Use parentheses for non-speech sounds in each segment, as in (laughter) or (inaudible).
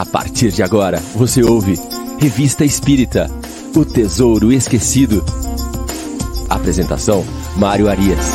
A partir de agora, você ouve Revista Espírita O Tesouro Esquecido. Apresentação: Mário Arias.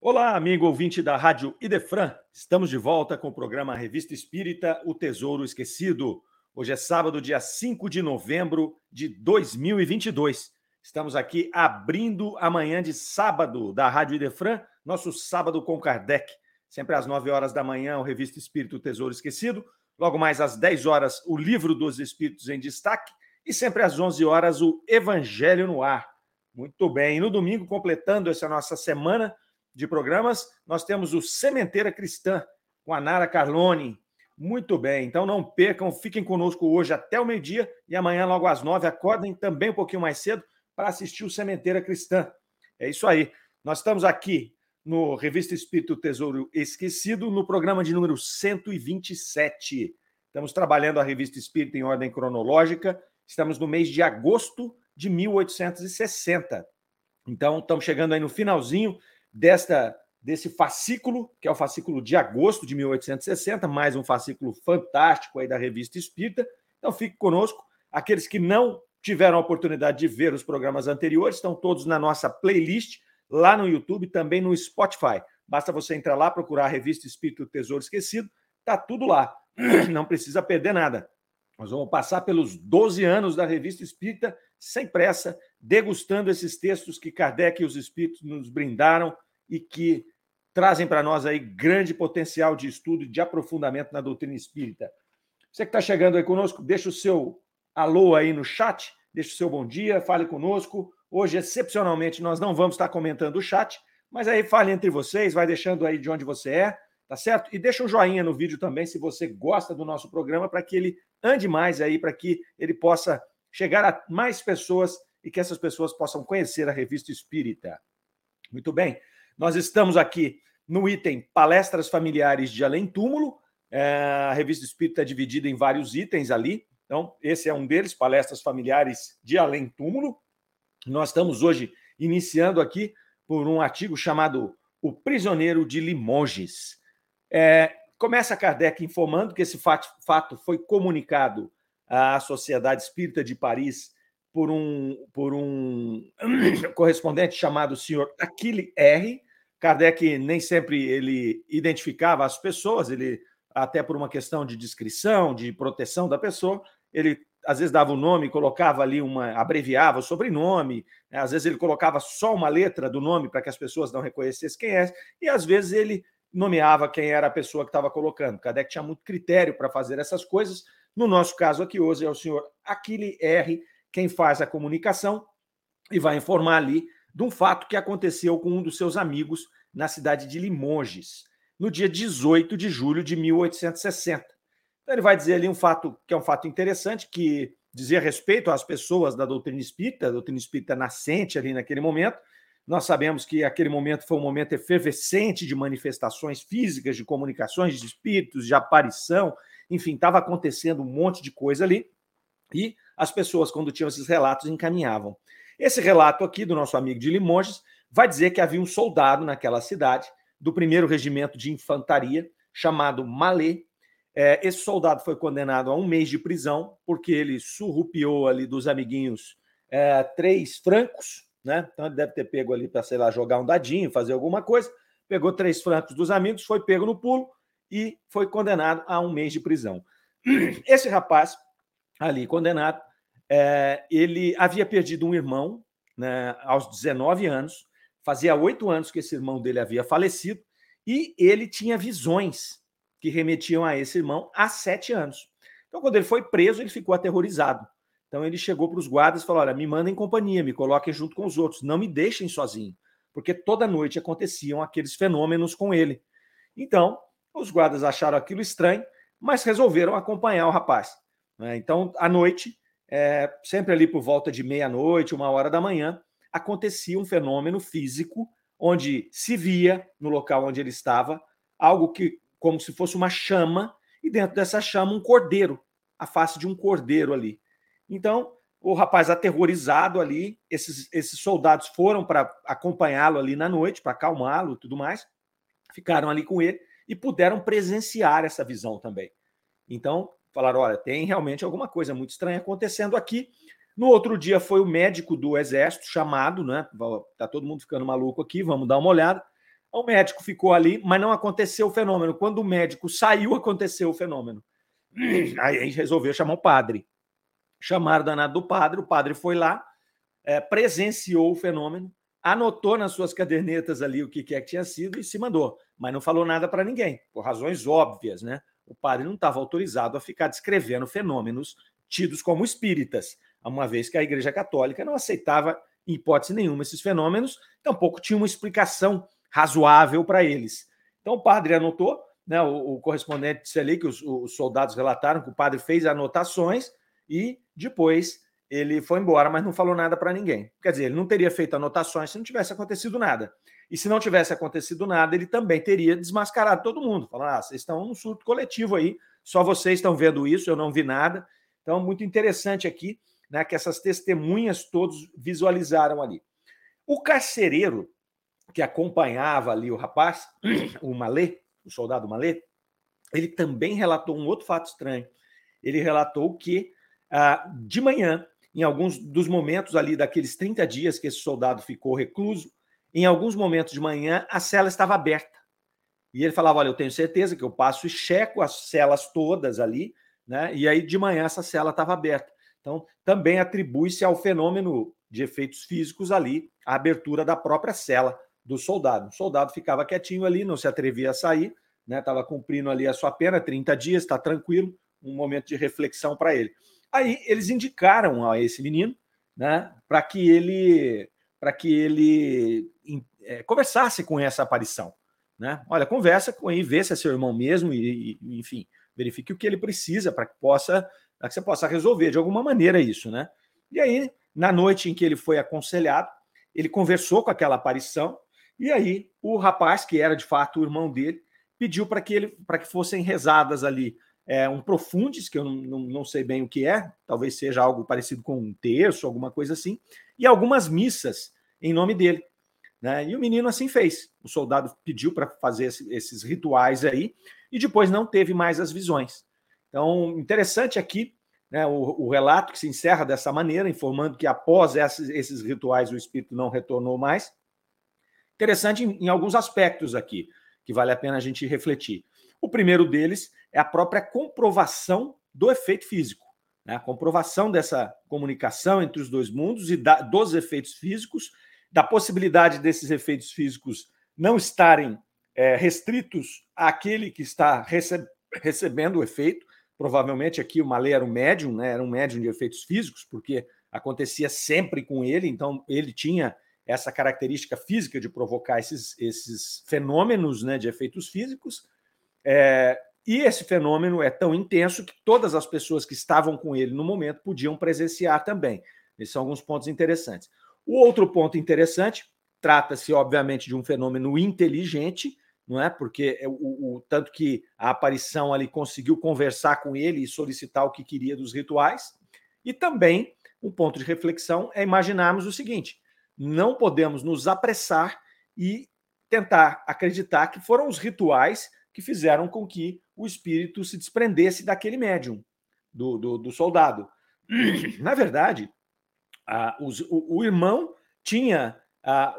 Olá, amigo ouvinte da Rádio Idefran. Estamos de volta com o programa Revista Espírita O Tesouro Esquecido. Hoje é sábado, dia 5 de novembro de 2022. Estamos aqui abrindo a manhã de sábado da Rádio Idefran, nosso sábado com Kardec. Sempre às 9 horas da manhã, o Revista Espírito Tesouro Esquecido. Logo mais às 10 horas, o Livro dos Espíritos em Destaque. E sempre às 11 horas, o Evangelho no Ar. Muito bem. E no domingo, completando essa nossa semana de programas, nós temos o Sementeira Cristã, com a Nara Carlone. Muito bem, então não percam, fiquem conosco hoje até o meio-dia e amanhã, logo às nove, acordem também um pouquinho mais cedo para assistir o Sementeira Cristã. É isso aí. Nós estamos aqui no Revista Espírito Tesouro Esquecido, no programa de número 127. Estamos trabalhando a Revista Espírita em ordem cronológica. Estamos no mês de agosto de 1860. Então, estamos chegando aí no finalzinho desta desse fascículo, que é o fascículo de agosto de 1860, mais um fascículo fantástico aí da Revista Espírita. Então, fique conosco. Aqueles que não tiveram a oportunidade de ver os programas anteriores, estão todos na nossa playlist, lá no YouTube, também no Spotify. Basta você entrar lá, procurar a revista Espírito Tesouro Esquecido, tá tudo lá. (clears throat) Não precisa perder nada. Nós vamos passar pelos 12 anos da revista Espírita, sem pressa, degustando esses textos que Kardec e os Espíritos nos brindaram e que trazem para nós aí grande potencial de estudo e de aprofundamento na doutrina espírita. Você que está chegando aí conosco, deixa o seu alô aí no chat, deixe o seu bom dia, fale conosco. Hoje, excepcionalmente, nós não vamos estar comentando o chat, mas aí fale entre vocês, vai deixando aí de onde você é, tá certo? E deixa um joinha no vídeo também se você gosta do nosso programa, para que ele ande mais aí, para que ele possa chegar a mais pessoas e que essas pessoas possam conhecer a revista Espírita. Muito bem, nós estamos aqui no item Palestras Familiares de Além Túmulo. É, a revista Espírita é dividida em vários itens ali. Então, esse é um deles, palestras familiares de além túmulo. Nós estamos hoje iniciando aqui por um artigo chamado O Prisioneiro de Limoges. É, começa Kardec informando que esse fato, fato foi comunicado à Sociedade Espírita de Paris por um, por um (coughs) correspondente chamado senhor Aquile R. Kardec nem sempre ele identificava as pessoas, ele até por uma questão de descrição, de proteção da pessoa, ele às vezes dava o nome, colocava ali uma, abreviava o sobrenome, né? às vezes ele colocava só uma letra do nome para que as pessoas não reconhecessem quem é, e às vezes ele nomeava quem era a pessoa que estava colocando. Kardec tinha muito critério para fazer essas coisas. No nosso caso aqui hoje é o senhor Aquile R, quem faz a comunicação e vai informar ali de um fato que aconteceu com um dos seus amigos na cidade de Limoges no dia 18 de julho de 1860. Então, ele vai dizer ali um fato que é um fato interessante, que dizia respeito às pessoas da doutrina espírita, a doutrina espírita nascente ali naquele momento. Nós sabemos que aquele momento foi um momento efervescente de manifestações físicas, de comunicações de espíritos, de aparição, enfim, estava acontecendo um monte de coisa ali. E as pessoas, quando tinham esses relatos, encaminhavam. Esse relato aqui do nosso amigo de Limoges vai dizer que havia um soldado naquela cidade do primeiro regimento de infantaria, chamado Malê. É, esse soldado foi condenado a um mês de prisão, porque ele surrupiou ali dos amiguinhos é, três francos, né? Então ele deve ter pego ali para, sei lá, jogar um dadinho, fazer alguma coisa. Pegou três francos dos amigos, foi pego no pulo e foi condenado a um mês de prisão. (clears throat) Esse rapaz, ali condenado, é, ele havia perdido um irmão né, aos 19 anos, Fazia oito anos que esse irmão dele havia falecido e ele tinha visões que remetiam a esse irmão há sete anos. Então, quando ele foi preso, ele ficou aterrorizado. Então, ele chegou para os guardas e falou: Olha, me mandem companhia, me coloquem junto com os outros, não me deixem sozinho, porque toda noite aconteciam aqueles fenômenos com ele. Então, os guardas acharam aquilo estranho, mas resolveram acompanhar o rapaz. Né? Então, à noite, é, sempre ali por volta de meia-noite, uma hora da manhã, acontecia um fenômeno físico onde se via no local onde ele estava algo que como se fosse uma chama e dentro dessa chama um cordeiro, a face de um cordeiro ali. Então, o rapaz aterrorizado ali, esses, esses soldados foram para acompanhá-lo ali na noite, para acalmá-lo e tudo mais, ficaram ali com ele e puderam presenciar essa visão também. Então, falaram: olha, tem realmente alguma coisa muito estranha acontecendo aqui. No outro dia foi o médico do exército chamado, né? Tá todo mundo ficando maluco aqui, vamos dar uma olhada. O médico ficou ali, mas não aconteceu o fenômeno. Quando o médico saiu, aconteceu o fenômeno. (clears throat) Aí a gente resolveu chamar o padre. Chamaram o danado do padre, o padre foi lá, é, presenciou o fenômeno, anotou nas suas cadernetas ali o que, é que tinha sido e se mandou, mas não falou nada para ninguém, por razões óbvias, né? O padre não estava autorizado a ficar descrevendo fenômenos tidos como espíritas, uma vez que a Igreja Católica não aceitava, em hipótese nenhuma, esses fenômenos, tampouco tinha uma explicação razoável para eles. Então o padre anotou, né, o, o correspondente disse ali que os, os soldados relataram que o padre fez anotações e depois ele foi embora, mas não falou nada para ninguém. Quer dizer, ele não teria feito anotações se não tivesse acontecido nada. E se não tivesse acontecido nada, ele também teria desmascarado todo mundo, falando: ah, vocês estão num surto coletivo aí, só vocês estão vendo isso, eu não vi nada. Então, muito interessante aqui né, que essas testemunhas todos visualizaram ali. O carcereiro que acompanhava ali o rapaz, (clears throat) o Malê, o soldado Malê, ele também relatou um outro fato estranho. Ele relatou que ah, de manhã, em alguns dos momentos ali daqueles 30 dias que esse soldado ficou recluso, em alguns momentos de manhã, a cela estava aberta. E ele falava: Olha, eu tenho certeza que eu passo e checo as celas todas ali, né? E aí de manhã essa cela estava aberta. Então, também atribui-se ao fenômeno de efeitos físicos ali, a abertura da própria cela do soldado. O soldado ficava quietinho ali, não se atrevia a sair, né? Estava cumprindo ali a sua pena, 30 dias, está tranquilo, um momento de reflexão para ele. Aí eles indicaram a esse menino, né, para que ele para que ele é, conversasse com essa aparição, né? Olha, conversa com ele, vê se é seu irmão mesmo e, e enfim, verifique o que ele precisa para que possa para que você possa resolver de alguma maneira isso, né? E aí, na noite em que ele foi aconselhado, ele conversou com aquela aparição e aí o rapaz, que era de fato o irmão dele, pediu para que ele para que fossem rezadas ali é, um profundis, que eu não, não, não, sei bem o que é, talvez seja algo parecido com um terço, alguma coisa assim, e algumas missas em nome dele. Né? E o menino assim fez. O soldado pediu para fazer esse, esses rituais aí, e depois não teve mais as visões. Então, interessante aqui né, o, o, relato que se encerra dessa maneira, informando que após esses, esses rituais o espírito não retornou mais. Interessante em, em alguns aspectos aqui, que vale a pena a gente refletir. O primeiro deles é a própria comprovação do efeito físico, né? a comprovação dessa comunicação entre os dois mundos e da, dos efeitos físicos, da possibilidade desses efeitos físicos não estarem é, restritos àquele que está receb recebendo o efeito. Provavelmente aqui o Malê era um médium, né? era um médium de efeitos físicos, porque acontecia sempre com ele, então ele tinha essa característica física de provocar esses, esses fenômenos né, de efeitos físicos. É, e esse fenômeno é tão intenso que todas as pessoas que estavam com ele no momento podiam presenciar também. Esses são alguns pontos interessantes. O outro ponto interessante trata-se, obviamente, de um fenômeno inteligente, não é? Porque é o, o, tanto que a aparição ali conseguiu conversar com ele e solicitar o que queria dos rituais. E também um ponto de reflexão é imaginarmos o seguinte: não podemos nos apressar e tentar acreditar que foram os rituais que fizeram com que o espírito se desprendesse daquele médium, do, do, do soldado. (clears throat) Na verdade, os, o, o, irmão tinha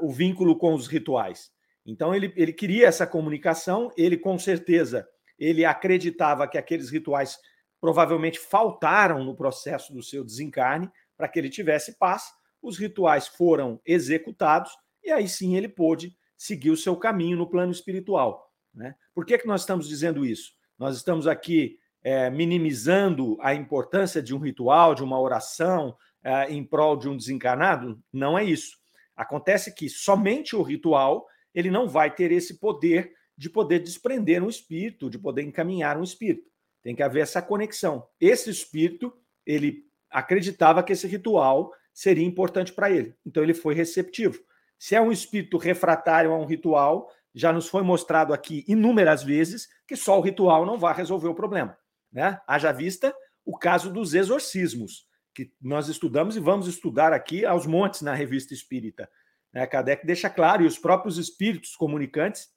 o vínculo com os rituais. Então ele, ele queria essa comunicação, ele com certeza ele acreditava que aqueles rituais provavelmente faltaram no processo do seu desencarne para que ele tivesse paz. Os rituais foram executados e aí sim ele pôde seguir o seu caminho no plano espiritual. Né? Por que, que nós estamos dizendo isso? Nós estamos aqui é, minimizando a importância de um ritual, de uma oração é, em prol de um desencarnado? Não é isso. Acontece que somente o ritual ele não vai ter esse poder de poder desprender um espírito, de poder encaminhar um espírito. Tem que haver essa conexão. Esse espírito, ele acreditava que esse ritual seria importante para ele. Então ele foi receptivo. Se é um espírito refratário a um ritual, já nos foi mostrado aqui inúmeras vezes que só o ritual não vai resolver o problema. Né? Haja vista o caso dos exorcismos. que nós estudamos e vamos estudar aqui aos montes na Revista Espírita. Né? Kardec deixa claro, e os próprios espíritos comunicantes,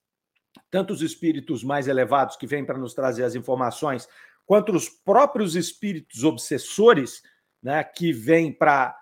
tanto os espíritos mais elevados que vêm para nos trazer as informações, quanto os próprios espíritos obsessores, né, que vêm para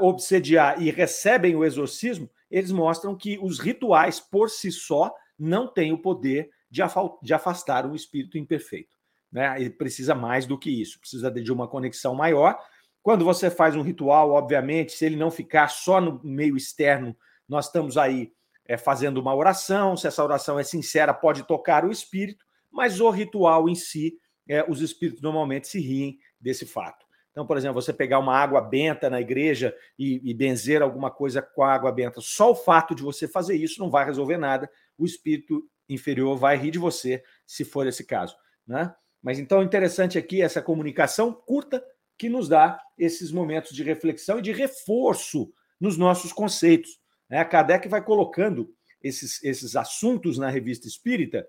obsediar e recebem o exorcismo, eles mostram que os rituais por si só não têm o poder de afastar um espírito imperfeito. Né? Ele precisa mais do que isso, precisa de uma conexão maior. Quando você faz um ritual, obviamente, se ele não ficar só no meio externo, nós estamos aí é, fazendo uma oração. Se essa oração é sincera, pode tocar o espírito, mas o ritual em si, é, os espíritos normalmente se riem desse fato. Então, por exemplo, você pegar uma água benta na igreja e, e benzer alguma coisa com a água benta, só o fato de você fazer isso não vai resolver nada. O espírito inferior vai rir de você, se for esse caso. Né? Mas então, interessante aqui essa comunicação curta que nos dá esses momentos de reflexão e de reforço nos nossos conceitos. Né? A Kardec vai colocando esses, esses assuntos na revista espírita,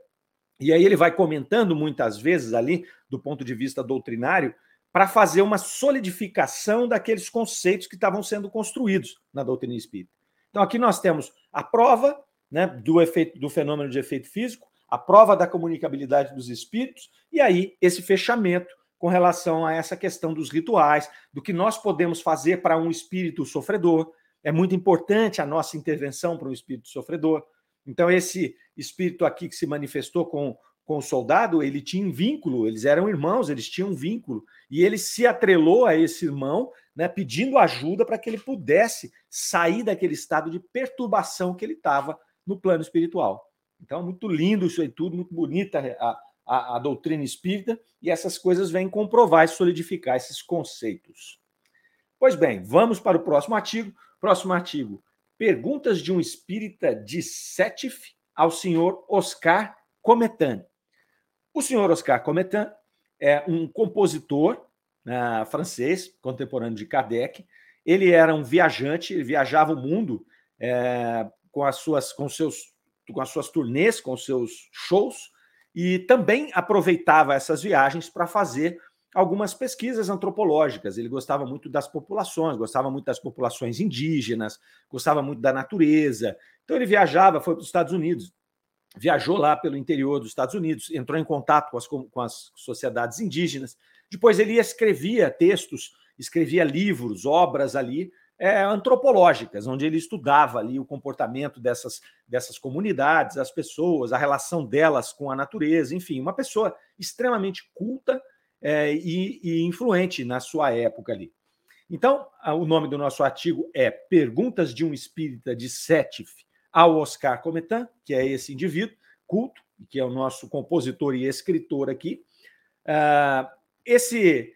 e aí ele vai comentando muitas vezes ali, do ponto de vista doutrinário, para fazer uma solidificação daqueles conceitos que estavam sendo construídos na doutrina espírita. Então, aqui nós temos a prova né, do, efeito, do fenômeno de efeito físico, a prova da comunicabilidade dos espíritos, e aí esse fechamento com relação a essa questão dos rituais, do que nós podemos fazer para um espírito sofredor. É muito importante a nossa intervenção para um espírito sofredor. Então, esse espírito aqui que se manifestou com, com o soldado, ele tinha um vínculo, eles eram irmãos, eles tinham um vínculo, e ele se atrelou a esse irmão, né, pedindo ajuda para que ele pudesse sair daquele estado de perturbação que ele estava no plano espiritual. Então, muito lindo isso aí tudo, muito bonita a, a, a doutrina espírita, e essas coisas vêm comprovar e solidificar esses conceitos. Pois bem, vamos para o próximo artigo. Próximo artigo. Perguntas de um espírita de Sétif ao senhor Oscar Cometan. O senhor Oscar Cometan é um compositor uh, francês, contemporâneo de Kardec. Ele era um viajante, ele viajava o mundo é, com as suas com seus com as suas turnês, com os seus shows, e também aproveitava essas viagens para fazer algumas pesquisas antropológicas. Ele gostava muito das populações, gostava muito das populações indígenas, gostava muito da natureza. Então ele viajava, foi para os Estados Unidos, viajou lá pelo interior dos Estados Unidos, entrou em contato com as, com as sociedades indígenas. Depois ele escrevia textos, escrevia livros, obras ali é, antropológicas, onde ele estudava ali o comportamento dessas, dessas comunidades, as pessoas, a relação delas com a natureza, enfim, uma pessoa extremamente culta é, e, e, influente na sua época ali. Então, o nome do nosso artigo é Perguntas de um Espírita de Sétif ao Oscar Cometan, que é esse indivíduo culto, que é o nosso compositor e escritor aqui. Uh, esse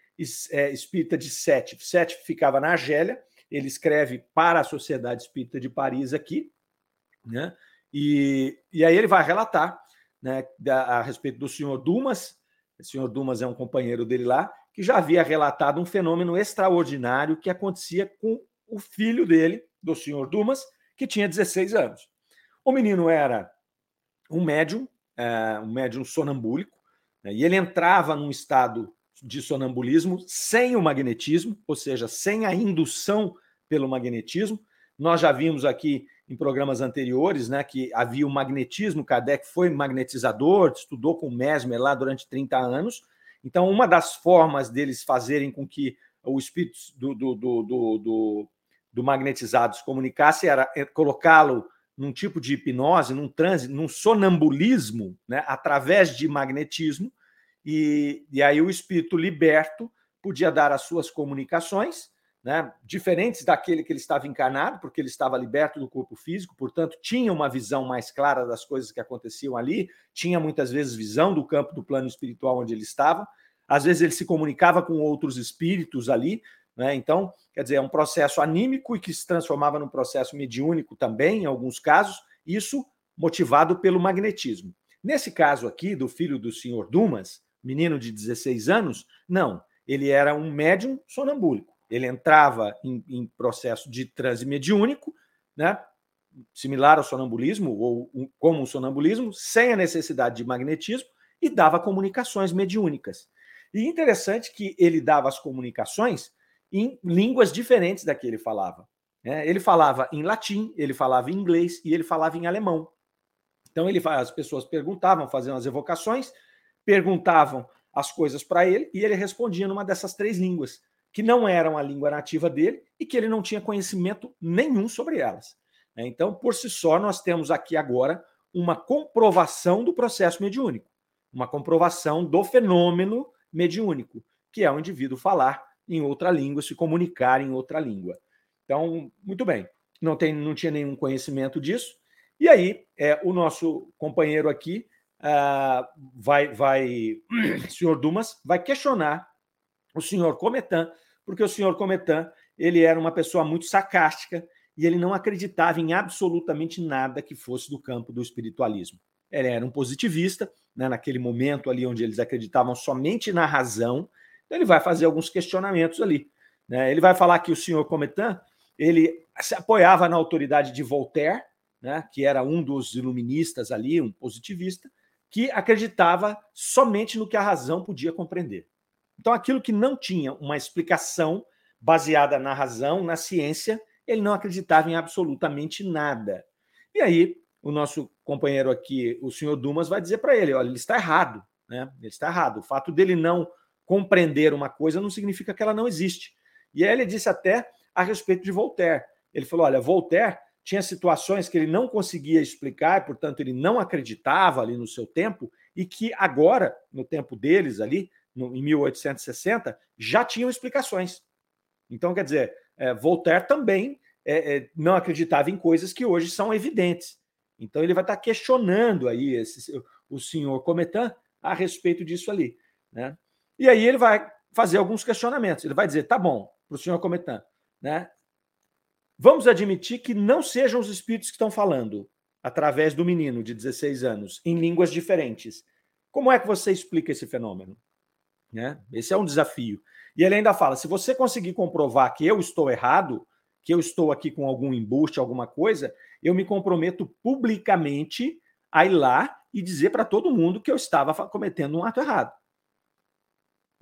é, espírita de Sétif, Sétif ficava na Argélia, ele escreve para a Sociedade Espírita de Paris aqui, né? E, e aí ele vai relatar né, a respeito do senhor Dumas, o senhor Dumas é um companheiro dele lá, que já havia relatado um fenômeno extraordinário que acontecia com o filho dele, do senhor Dumas, que tinha 16 anos. O menino era um médium, é, um médium sonambúlico, né, e ele entrava num estado de sonambulismo sem o magnetismo, ou seja, sem a indução pelo magnetismo. Nós já vimos aqui em programas anteriores né, que havia o magnetismo, Kardec foi magnetizador, estudou com Mesmer lá durante 30 anos. Então, uma das formas deles fazerem com que o espírito do, do, do, do, do magnetizado se comunicasse era é, colocá-lo num tipo de hipnose, num transe, num sonambulismo, né, através de magnetismo, e, e aí o espírito liberto podia dar as suas comunicações né, diferentes daquele que ele estava encarnado, porque ele estava liberto do corpo físico, portanto, tinha uma visão mais clara das coisas que aconteciam ali, tinha muitas vezes visão do campo do plano espiritual onde ele estava, às vezes ele se comunicava com outros espíritos ali, né, então, quer dizer, é um processo anímico e que se transformava num processo mediúnico também, em alguns casos, isso motivado pelo magnetismo. Nesse caso aqui, do filho do senhor Dumas, menino de 16 anos, não, ele era um médium sonambúlico ele entrava em, em processo de transe mediúnico, né? similar ao sonambulismo, ou um, como o sonambulismo, sem a necessidade de magnetismo, e dava comunicações mediúnicas. E interessante que ele dava as comunicações em línguas diferentes da que ele falava. Né? Ele falava em latim, ele falava em inglês e ele falava em alemão. Então ele as pessoas perguntavam, faziam as evocações, perguntavam as coisas para ele e ele respondia numa dessas três línguas, que não eram a língua nativa dele e que ele não tinha conhecimento nenhum sobre elas. Né? Então, por si só, nós temos aqui agora uma comprovação do processo mediúnico, uma comprovação do fenômeno mediúnico, que é o indivíduo falar em outra língua, se comunicar em outra língua. Então, muito bem, não, tem, não tinha nenhum conhecimento disso. E aí, é, o nosso companheiro aqui uh, vai, vai, (clears throat) senhor Dumas, vai questionar o senhor Cometan, porque o senhor Cometan ele era uma pessoa muito sarcástica e ele não acreditava em absolutamente nada que fosse do campo do espiritualismo. Ele era um positivista, né, naquele momento ali onde eles acreditavam somente na razão, então ele vai fazer alguns questionamentos ali. Né? Ele vai falar que o senhor Cometan ele se apoiava na autoridade de Voltaire, né, que era um dos iluministas ali, um positivista, que acreditava somente no que a razão podia compreender. Então, aquilo que não tinha uma explicação baseada na razão, na ciência, ele não acreditava em absolutamente nada. E aí, o nosso companheiro aqui, o senhor Dumas, vai dizer para ele: olha, ele está errado. Né? Ele está errado. O fato dele não compreender uma coisa não significa que ela não existe. E aí ele disse até a respeito de Voltaire. Ele falou: olha, Voltaire tinha situações que ele não conseguia explicar, portanto, ele não acreditava ali no seu tempo, e que agora, no tempo deles ali, no, em 1860, já tinham explicações. Então, quer dizer, é, Voltaire também é, é, não acreditava em coisas que hoje são evidentes. Então, ele vai estar questionando aí esse, o senhor Cometan a respeito disso ali. Né? E aí ele vai fazer alguns questionamentos. Ele vai dizer: tá bom, para o senhor Cometan, né? Vamos admitir que não sejam os espíritos que estão falando através do menino de 16 anos, em línguas diferentes. Como é que você explica esse fenômeno? Né? Esse é um desafio. E ele ainda fala: se você conseguir comprovar que eu estou errado, que eu estou aqui com algum embuste, alguma coisa, eu me comprometo publicamente a ir lá e dizer para todo mundo que eu estava cometendo um ato errado.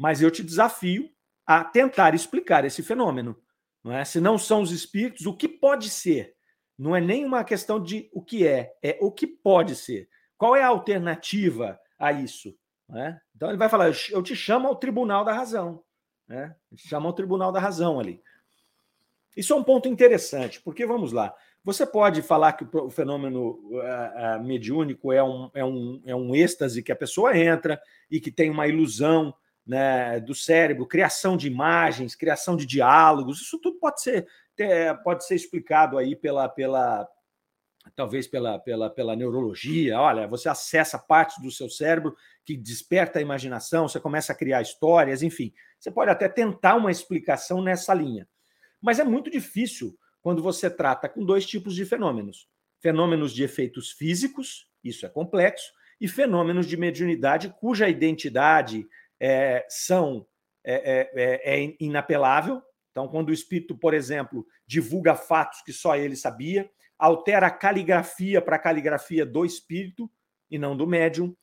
Mas eu te desafio a tentar explicar esse fenômeno. Não é? Se não são os espíritos, o que pode ser? Não é nem uma questão de o que é, é o que pode ser. Qual é a alternativa a isso? É? Então ele vai falar: eu te chamo ao tribunal da razão. Né? Chama ao tribunal da razão ali. Isso é um ponto interessante, porque vamos lá. Você pode falar que o fenômeno mediúnico é um, é, um, é um êxtase que a pessoa entra e que tem uma ilusão né, do cérebro, criação de imagens, criação de diálogos, isso tudo pode ser, pode ser explicado aí pela, pela talvez pela, pela, pela neurologia. Olha, você acessa partes do seu cérebro que desperta a imaginação, você começa a criar histórias, enfim. Você pode até tentar uma explicação nessa linha. Mas é muito difícil quando você trata com dois tipos de fenômenos: fenômenos de efeitos físicos, isso é complexo, e fenômenos de mediunidade cuja identidade, é, são é, é, é, inapelável. Então, quando o espírito, por exemplo, divulga fatos que só ele sabia, altera a caligrafia para a caligrafia do espírito e não do médium,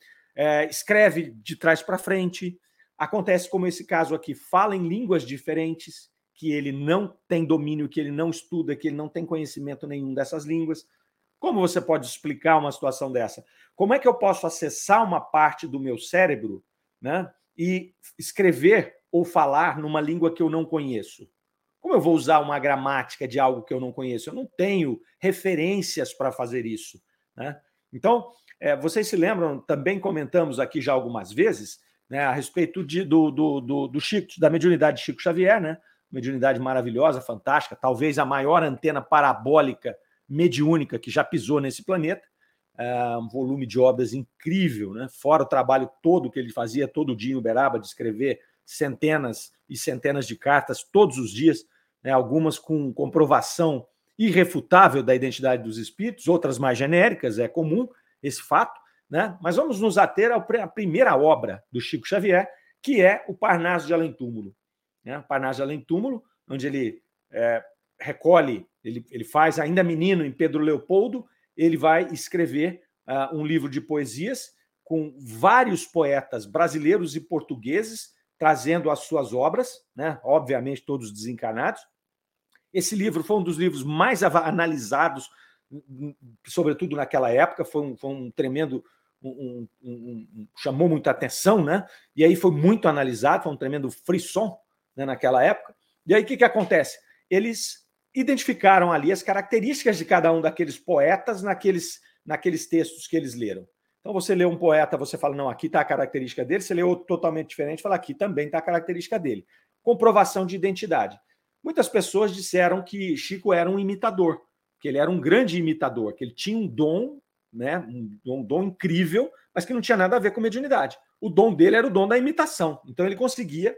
escreve de trás para frente, acontece como esse caso aqui, fala em línguas diferentes, que ele não tem domínio, que ele não estuda, que ele não tem conhecimento nenhum dessas línguas. Como você pode explicar uma situação dessa? Como é que eu posso acessar uma parte do meu cérebro né, e escrever ou falar numa língua que eu não conheço? Como eu vou usar uma gramática de algo que eu não conheço? Eu não tenho referências para fazer isso. Né? Então, é, vocês se lembram, também comentamos aqui já algumas vezes, né, a respeito de, do, do, do, do, Chico, da mediunidade de Chico Xavier, né? mediunidade maravilhosa, fantástica, talvez a maior antena parabólica mediúnica que já pisou nesse planeta um volume de obras incrível, né? fora o trabalho todo que ele fazia todo dia em Uberaba, de escrever centenas e centenas de cartas todos os dias, né? algumas com comprovação irrefutável da identidade dos espíritos, outras mais genéricas, é comum esse fato, né? mas vamos nos ater à primeira obra do Chico Xavier, que é o Parnaso de Além Túmulo. Né? Parnaso de Além Túmulo, onde ele é, recolhe, ele, ele faz ainda menino em Pedro Leopoldo, ele vai escrever uh, um livro de poesias com vários poetas brasileiros e portugueses trazendo as suas obras, né? obviamente todos desencarnados. Esse livro foi um dos livros mais analisados, sobretudo naquela época, foi um, foi um tremendo. Um, um, chamou muita atenção, né? E aí foi muito analisado, foi um tremendo frisson né, naquela época. E aí o que, que acontece? Eles identificaram ali as características de cada um daqueles poetas naqueles, naqueles textos que eles leram. Então, você lê um poeta, você fala, não, aqui está a característica dele, você lê outro totalmente diferente, fala, aqui também está a característica dele. Comprovação de identidade. Muitas pessoas disseram que Chico era um imitador, que ele era um grande imitador, que ele tinha um dom, né, um, um dom incrível, mas que não tinha nada a ver com mediunidade. O dom dele era o dom da imitação. Então, ele conseguia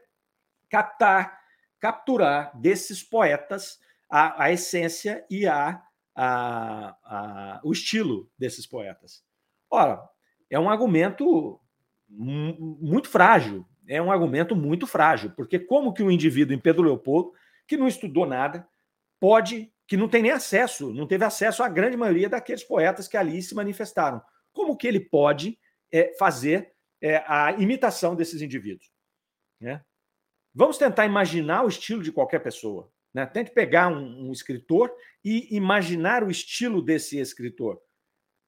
captar, capturar desses poetas a, a essência e a, a, a, o estilo desses poetas. Ora, é um argumento muito frágil, é um argumento muito frágil, porque como que um indivíduo em Pedro Leopoldo, que não estudou nada, pode, que não tem nem acesso, não teve acesso à grande maioria daqueles poetas que ali se manifestaram, como que ele pode é, fazer é, a imitação desses indivíduos? Né? Vamos tentar imaginar o estilo de qualquer pessoa. Né? Tente pegar um, um escritor e imaginar o estilo desse escritor.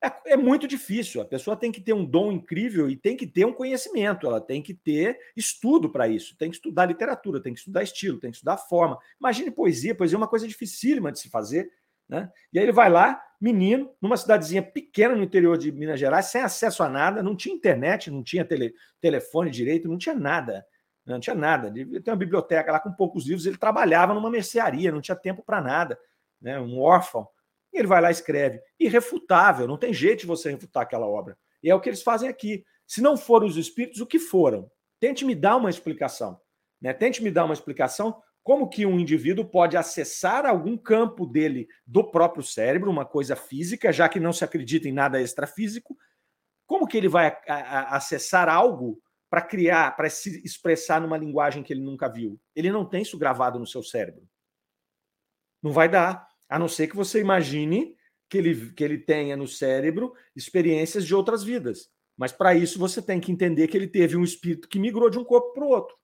É, é, muito difícil. A pessoa tem que ter um dom incrível e tem que ter um conhecimento, ela tem que ter estudo para isso, tem que estudar literatura, tem que estudar estilo, tem que estudar forma. Imagine poesia, poesia é uma coisa dificílima de se fazer. Né? E aí ele vai lá, menino, numa cidadezinha pequena no interior de Minas Gerais, sem acesso a nada, não tinha internet, não tinha tele, telefone direito, não tinha nada. Não tinha nada. Ele tem uma biblioteca lá com poucos livros, ele trabalhava numa mercearia, não tinha tempo para nada. Né? Um órfão. E ele vai lá e escreve. Irrefutável, não tem jeito de você refutar aquela obra. E é o que eles fazem aqui. Se não foram os espíritos, o que foram? Tente me dar uma explicação. Né? Tente me dar uma explicação como que um indivíduo pode acessar algum campo dele do próprio cérebro, uma coisa física, já que não se acredita em nada extrafísico, como que ele vai acessar algo para criar, para se expressar numa linguagem que ele nunca viu? Ele não tem isso gravado no seu cérebro. Não vai dar. A não ser que você imagine que ele, que ele tenha no cérebro experiências de outras vidas. Mas para isso você tem que entender que ele teve um espírito que migrou de um corpo para o outro.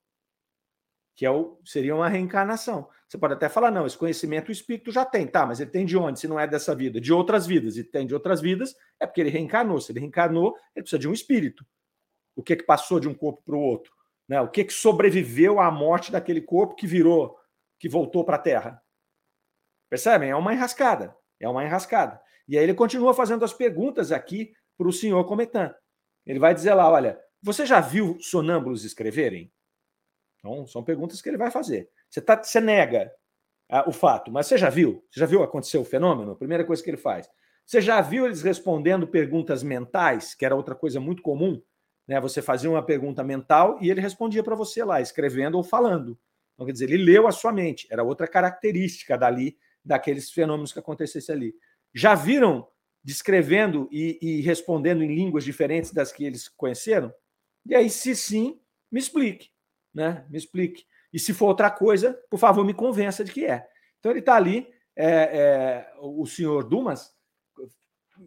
Que é o, seria uma reencarnação. Você pode até falar, não, esse conhecimento o espírito já tem, tá, mas ele tem de onde? Se não é dessa vida? De outras vidas. E tem de outras vidas, é porque ele reencarnou. Se ele reencarnou, ele precisa de um espírito. O que, que passou de um corpo para o outro? Né? O que, que sobreviveu à morte daquele corpo que virou, que voltou para a Terra? Percebem? É uma enrascada. É uma enrascada. E aí ele continua fazendo as perguntas aqui para o senhor Cometan. Ele vai dizer lá: olha, você já viu sonâmbulos escreverem? Então, são perguntas que ele vai fazer. Você, tá, você nega ah, o fato, mas você já viu? Você já viu acontecer o fenômeno? A primeira coisa que ele faz. Você já viu eles respondendo perguntas mentais, que era outra coisa muito comum? Né? Você fazia uma pergunta mental e ele respondia para você lá, escrevendo ou falando. Então, quer dizer, ele leu a sua mente. Era outra característica dali daqueles fenômenos que acontecessem ali. Já viram descrevendo e, e, respondendo em línguas diferentes das que eles conheceram? E aí, se sim, me explique, né? Me explique. E se for outra coisa, por favor, me convença de que é. Então ele está ali, é, é, o senhor Dumas,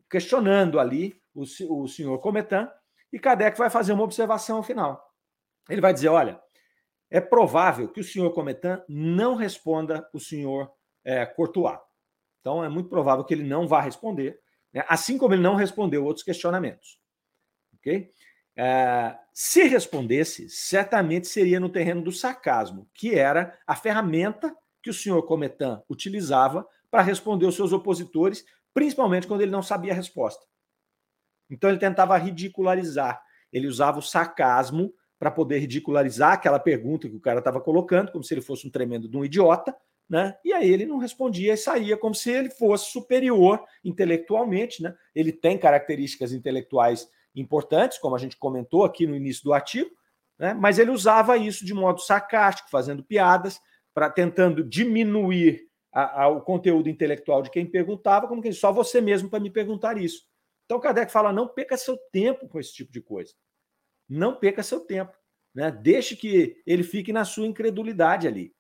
questionando ali o, o senhor Cometan, e Kardec vai fazer uma observação final. Ele vai dizer: olha, é provável que o senhor Cometan não responda o senhor é, Courtois. Então, é muito provável que ele não vá responder, né? assim como ele não respondeu outros questionamentos. Ok? É, se respondesse, certamente seria no terreno do sarcasmo, que era a ferramenta que o senhor Cometan utilizava para responder os seus opositores, principalmente quando ele não sabia a resposta. Então ele tentava ridicularizar, ele usava o sarcasmo para poder ridicularizar aquela pergunta que o cara estava colocando, como se ele fosse um tremendo de um idiota, né? E aí ele não respondia e saía como se ele fosse superior intelectualmente, né? Ele tem características intelectuais importantes, como a gente comentou aqui no início do artigo, né? Mas ele usava isso de modo sarcástico, fazendo piadas, para tentando diminuir a, a, o conteúdo intelectual de quem perguntava, como que só você mesmo para me perguntar isso. Então Kardec fala: não perca seu tempo com esse tipo de coisa. Não perca seu tempo. Né? Deixe que ele fique na sua incredulidade ali.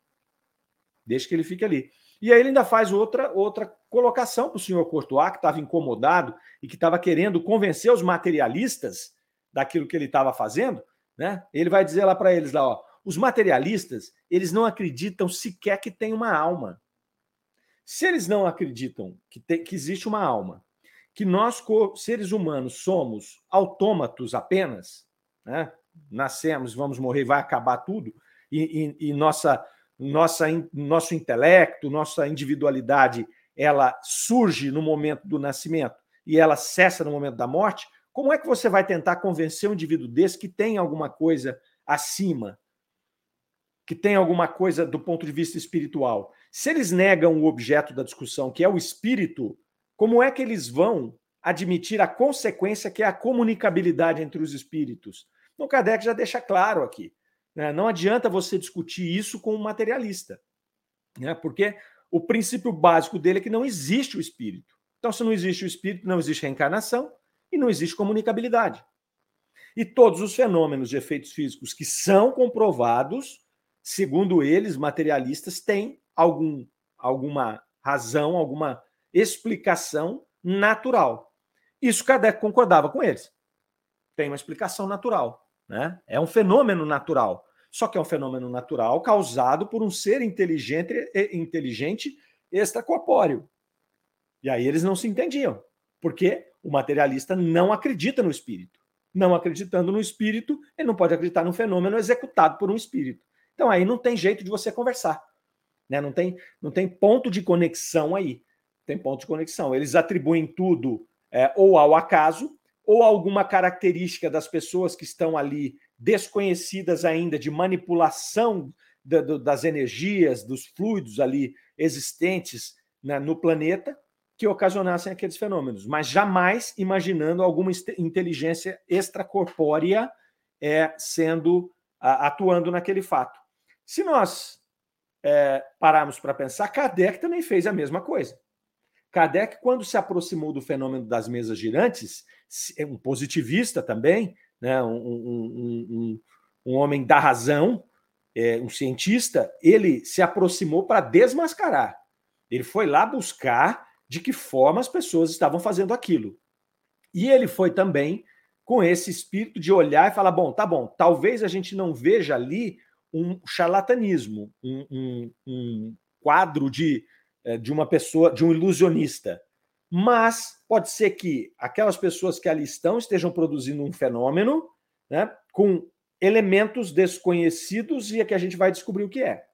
Deixa que ele fique ali. E aí ele ainda faz outra, outra colocação para o senhor Courtois, que estava incomodado e que estava querendo convencer os materialistas daquilo que ele estava fazendo. Né? Ele vai dizer lá para eles lá, ó, Os materialistas, eles não acreditam sequer que tem uma alma. Se eles não acreditam que, tem, que existe uma alma, que nós, seres humanos, somos autômatos apenas, né? nascemos, vamos morrer, vai acabar tudo, e, e, e nossa, nossa, nosso intelecto, nossa individualidade, ela surge no momento do nascimento e ela cessa no momento da morte, como é que você vai tentar convencer um indivíduo desse que tem alguma coisa acima, que tem alguma coisa do ponto de vista espiritual? Se eles negam o objeto da discussão, que é o espírito, como é que eles vão admitir a consequência que é a comunicabilidade entre os espíritos? O Kardec já deixa claro aqui. Né? Não adianta você discutir isso com um materialista, né? porque o princípio básico dele é que não existe o espírito. Então, se não existe o espírito, não existe reencarnação e não existe comunicabilidade. E todos os fenômenos de efeitos físicos que são comprovados, segundo eles, materialistas, têm algum, alguma razão, alguma explicação natural. Isso Kardec concordava com eles. Tem uma explicação natural. Né? É um fenômeno natural. Só que é um fenômeno natural causado por um ser inteligente, inteligente extracorpóreo. E aí eles não se entendiam, porque o materialista não acredita no espírito. Não acreditando no espírito, ele não pode acreditar no fenômeno executado por um espírito. Então aí não tem jeito de você conversar. Né? Não, tem, não tem ponto de conexão aí. Tem ponto de conexão. Eles atribuem tudo é, ou ao acaso, ou alguma característica das pessoas que estão ali desconhecidas ainda de manipulação das energias, dos fluidos ali existentes né, no planeta, que ocasionassem aqueles fenômenos, mas jamais imaginando alguma inteligência extracorpórea é, sendo a, atuando naquele fato. Se nós é, pararmos para pensar, Kardec também fez a mesma coisa. Kardec, quando se aproximou do fenômeno das mesas girantes, é um positivista também, né, um, um, um, um homem da razão, é, um cientista, ele se aproximou para desmascarar. Ele foi lá buscar de que forma as pessoas estavam fazendo aquilo. E ele foi também com esse espírito de olhar e falar: bom, tá bom, talvez a gente não veja ali um charlatanismo, um, um, um quadro de de uma pessoa, de um ilusionista. Mas pode ser que aquelas pessoas que ali estão estejam produzindo um fenômeno né, com elementos desconhecidos e é que a gente vai descobrir o que é.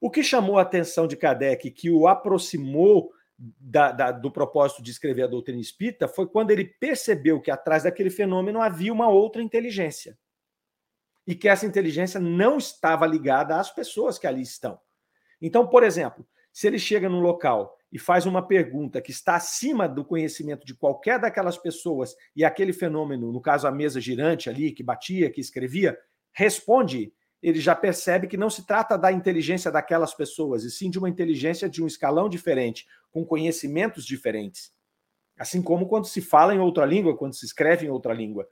O que chamou a atenção de Kardec, que o aproximou da, da, do propósito de escrever a doutrina espírita, foi quando ele percebeu que atrás daquele fenômeno havia uma outra inteligência. E que essa inteligência não estava ligada às pessoas que ali estão. Então, por exemplo, se ele chega num local e faz uma pergunta que está acima do conhecimento de qualquer daquelas pessoas e aquele fenômeno, no caso a mesa girante ali, que batia, que escrevia, responde, ele já percebe que não se trata da inteligência daquelas pessoas, e sim de uma inteligência de um escalão diferente, com conhecimentos diferentes. Assim como quando se fala em outra língua, quando se escreve em outra língua.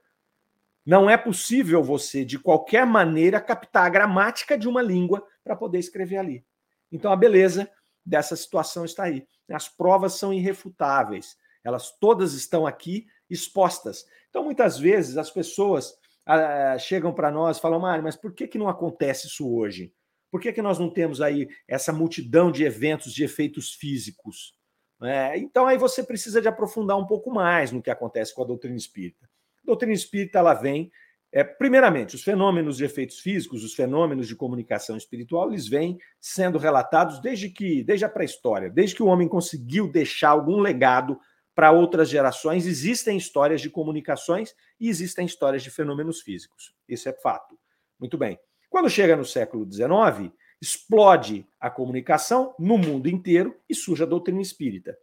Não é possível você, de qualquer maneira, captar a gramática de uma língua para poder escrever ali. Então, a beleza dessa situação está aí. As provas são irrefutáveis, elas todas estão aqui expostas. Então, muitas vezes, as pessoas ah, chegam para nós e falam, Mário, mas por que, que não acontece isso hoje? Por que, que nós não temos aí essa multidão de eventos de efeitos físicos? É, então, aí você precisa de aprofundar um pouco mais no que acontece com a doutrina espírita. A doutrina espírita ela vem é, primeiramente, os fenômenos de efeitos físicos, os fenômenos de comunicação espiritual, eles vêm sendo relatados desde que, desde a pré-história, desde que o homem conseguiu deixar algum legado para outras gerações, existem histórias de comunicações e existem histórias de fenômenos físicos. Isso é fato. Muito bem. Quando chega no século XIX, explode a comunicação no mundo inteiro e surge a doutrina espírita.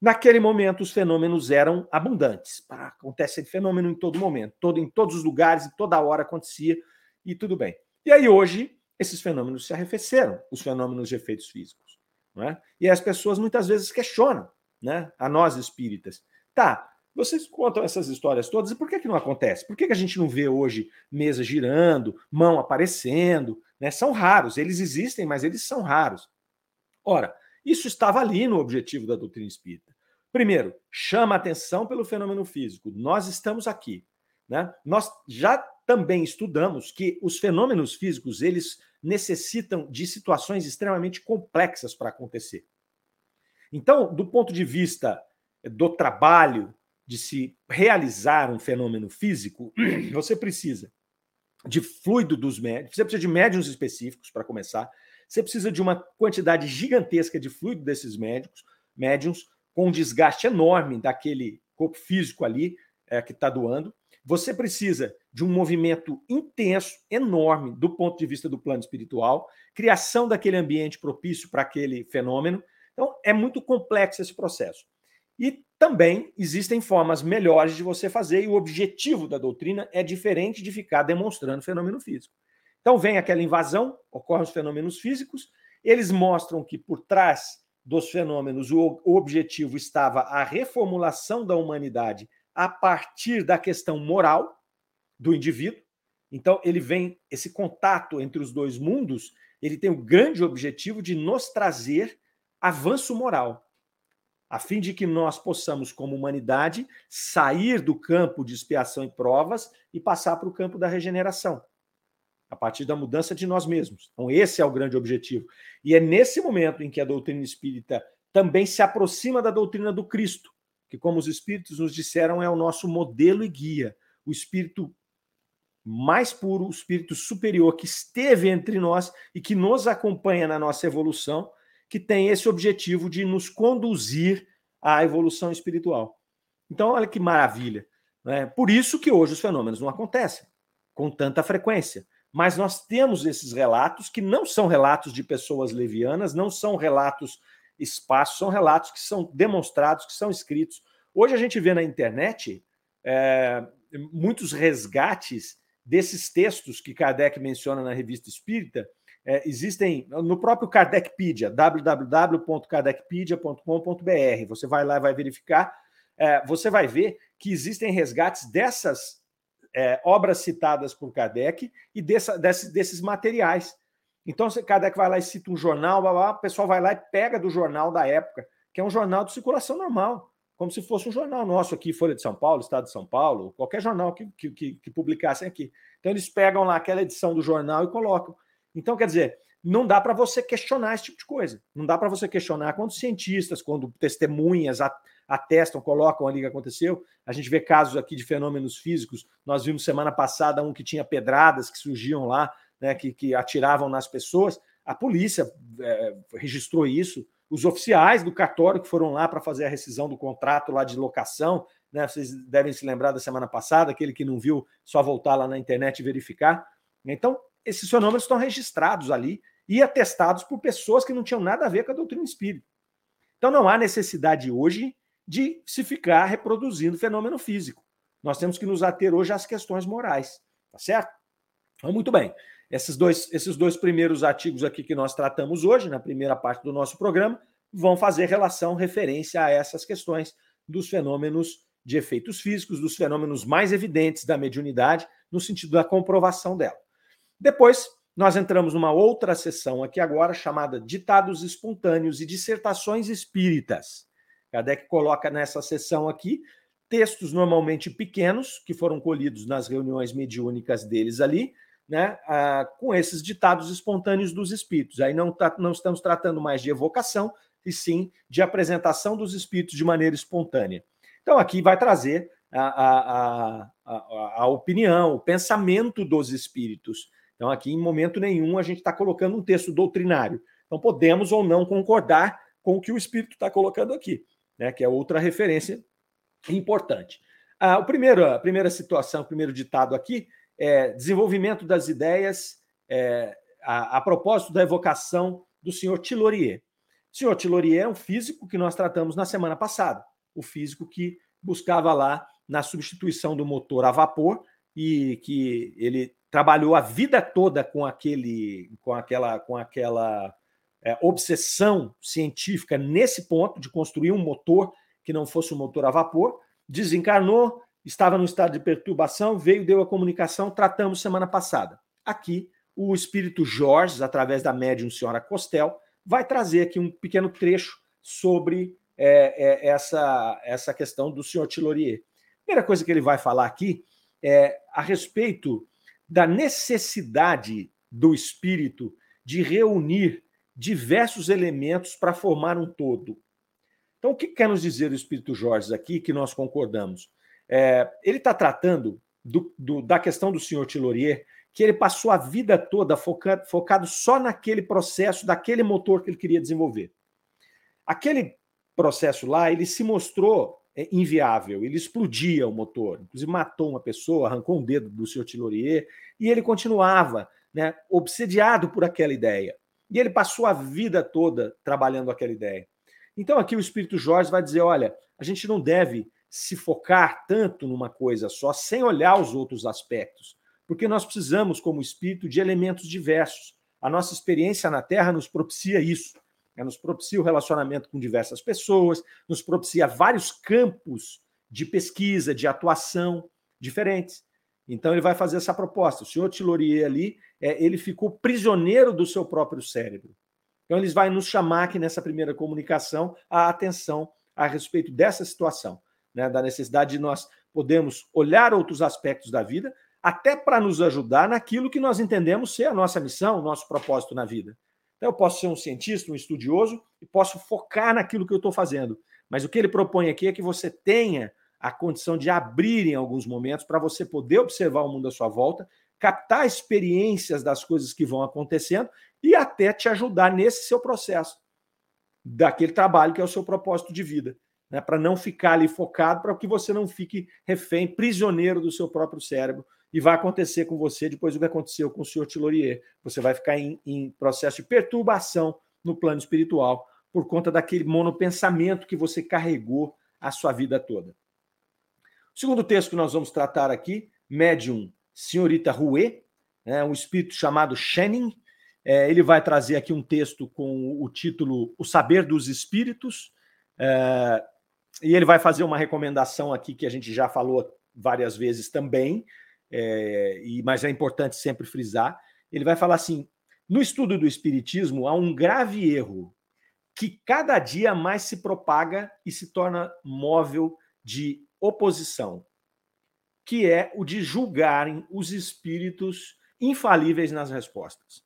Naquele momento, os fenômenos eram abundantes. Acontece fenômeno em todo momento, todo, em todos os lugares, toda hora acontecia, e tudo bem. E aí, hoje, esses fenômenos se arrefeceram, os fenômenos de efeitos físicos. É? E as pessoas muitas vezes questionam né, a nós espíritas. Tá, vocês contam essas histórias todas, e por que, que não acontece? Por que, que a gente não vê hoje mesa girando, mão aparecendo? Né? São raros, eles existem, mas eles são raros. Ora, isso estava ali no objetivo da doutrina espírita. Primeiro, chama atenção pelo fenômeno físico. Nós estamos aqui. Né? Nós já também estudamos que os fenômenos físicos eles necessitam de situações extremamente complexas para acontecer. Então, do ponto de vista do trabalho de se realizar um fenômeno físico, (clears throat) você precisa de fluido dos médios, você precisa de médiums específicos para começar, você precisa de uma quantidade gigantesca de fluido desses médicos, médiums, com um desgaste enorme daquele corpo físico ali é, que está doando. Você precisa de um movimento intenso, enorme, do ponto de vista do plano espiritual, criação daquele ambiente propício para aquele fenômeno. Então, é muito complexo esse processo. E também existem formas melhores de você fazer, e o objetivo da doutrina é diferente de ficar demonstrando fenômeno físico. Então, vem aquela invasão, ocorrem os fenômenos físicos, eles mostram que por trás dos fenômenos o objetivo estava a reformulação da humanidade a partir da questão moral do indivíduo. Então, ele vem, esse contato entre os dois mundos, ele tem o grande objetivo de nos trazer avanço moral, a fim de que nós possamos, como humanidade, sair do campo de expiação e provas e passar para o campo da regeneração, a partir da mudança de nós mesmos. Então, esse é o grande objetivo. E é nesse momento em que a doutrina espírita também se aproxima da doutrina do Cristo, que, como os espíritos nos disseram, é o nosso modelo e guia, o espírito mais puro, o espírito superior que esteve entre nós e que nos acompanha na nossa evolução, que tem esse objetivo de nos conduzir à evolução espiritual. Então, olha que maravilha. Né? Por isso que hoje os fenômenos não acontecem com tanta frequência. Mas nós temos esses relatos que não são relatos de pessoas levianas, não são relatos espaço, são relatos que são demonstrados, que são escritos. Hoje a gente vê na internet é, muitos resgates desses textos que Kardec menciona na revista Espírita. É, existem no próprio Kardecpedia, www.kardecpedia.com.br. Você vai lá e vai verificar. É, você vai ver que existem resgates dessas é, obras citadas por Kardec e dessa, desse, desses materiais. Então, Kardec vai lá e cita um jornal, blá, blá, o pessoal vai lá e pega do jornal da época, que é um jornal de circulação normal, como se fosse um jornal nosso aqui, Folha de São Paulo, Estado de São Paulo, qualquer jornal que, que, que, que publicassem aqui. Então, eles pegam lá aquela edição do jornal e colocam. Então, quer dizer, não dá para você questionar esse tipo de coisa. Não dá para você questionar quando cientistas, quando testemunhas atestam, colocam ali que aconteceu. A gente vê casos aqui de fenômenos físicos. Nós vimos semana passada um que tinha pedradas que surgiam lá né, que, que atiravam nas pessoas. A polícia é, registrou isso. Os oficiais do cartório que foram lá para fazer a rescisão do contrato lá de locação, né, vocês devem se lembrar da semana passada, aquele que não viu, só voltar lá na internet e verificar. Então, esses fenômenos estão registrados ali e atestados por pessoas que não tinham nada a ver com a doutrina espírita. Então, não há necessidade hoje de se ficar reproduzindo fenômeno físico. Nós temos que nos ater hoje às questões morais, tá certo? Então, muito bem. Esses dois, esses dois primeiros artigos aqui que nós tratamos hoje, na primeira parte do nosso programa, vão fazer relação, referência a essas questões dos fenômenos de efeitos físicos, dos fenômenos mais evidentes da mediunidade, no sentido da comprovação dela. Depois, nós entramos numa outra sessão aqui agora, chamada Ditados Espontâneos e Dissertações Espíritas. Kardec coloca nessa sessão aqui textos normalmente pequenos, que foram colhidos nas reuniões mediúnicas deles ali, né, ah, com esses ditados espontâneos dos espíritos. Aí não, tá, não estamos tratando mais de evocação, e sim de apresentação dos espíritos de maneira espontânea. Então, aqui vai trazer a, a, a, a opinião, o pensamento dos espíritos. Então, aqui, em momento nenhum, a gente está colocando um texto doutrinário. Então, podemos ou não concordar com o que o espírito está colocando aqui, né, que é outra referência importante. Ah, o primeiro, a primeira situação, o primeiro ditado aqui é, desenvolvimento das ideias é, a, a, propósito da evocação do senhor Tilorier. O senhor Tilorier é um físico que nós tratamos na semana passada, o físico que buscava lá na substituição do motor a vapor e que ele trabalhou a vida toda com aquele, com aquela, com aquela é, obsessão científica nesse ponto de construir um motor que não fosse um motor a vapor, desencarnou, estava no estado de perturbação, veio, deu a comunicação, tratamos semana passada. Aqui, o espírito Jorge, através da médium senhora Costel, vai trazer aqui um pequeno trecho sobre é, é, essa, essa questão do senhor Tilorier. Primeira coisa que ele vai falar aqui é a respeito da necessidade do espírito de reunir diversos elementos para formar um todo. Então, o que quer nos dizer o Espírito Jorge aqui, que nós concordamos? É, ele está tratando do, do, da questão do senhor Tilorier, que ele passou a vida toda focado, focado só naquele processo, daquele motor que ele queria desenvolver. Aquele processo lá, ele se mostrou é, inviável, ele explodia o motor, inclusive matou uma pessoa, arrancou um dedo do senhor Tilorier, e ele continuava né, obsediado por aquela ideia. E ele passou a vida toda trabalhando aquela ideia. Então aqui o Espírito Jorge vai dizer, olha, a gente não deve se focar tanto numa coisa só, sem olhar os outros aspectos, porque nós precisamos, como espírito, de elementos diversos. A nossa experiência na Terra nos propicia isso. Né? Nos propicia o relacionamento com diversas pessoas, nos propicia vários campos de pesquisa, de atuação diferentes. Então ele vai fazer essa proposta. O senhor Tilorier ali, é, ele ficou prisioneiro do seu próprio cérebro. Então ele vai nos chamar aqui nessa primeira comunicação a atenção a respeito dessa situação né, da necessidade de nós podermos olhar outros aspectos da vida, até para nos ajudar naquilo que nós entendemos ser a nossa missão, o nosso propósito na vida. Então, eu posso ser um cientista, um estudioso, e posso focar naquilo que eu estou fazendo. Mas o que ele propõe aqui é que você tenha a condição de abrir em alguns momentos para você poder observar o mundo à sua volta, captar experiências das coisas que vão acontecendo e até te ajudar nesse seu processo, daquele trabalho que é o seu propósito de vida né, para não ficar ali focado, para que você não fique refém, prisioneiro do seu próprio cérebro. E vai acontecer com você depois do que aconteceu com o senhor Tilorier. Você vai ficar em, em processo de perturbação no plano espiritual por conta daquele monopensamento que você carregou a sua vida toda. O segundo texto que nós vamos tratar aqui, médium senhorita Rouet, né, um espírito chamado Shanning. É, ele vai trazer aqui um texto com o título O Saber dos Espíritos. É, e ele vai fazer uma recomendação aqui que a gente já falou várias vezes também, é, e mas é importante sempre frisar. Ele vai falar assim: no estudo do Espiritismo há um grave erro que cada dia mais se propaga e se torna móvel de oposição, que é o de julgarem os espíritos infalíveis nas respostas.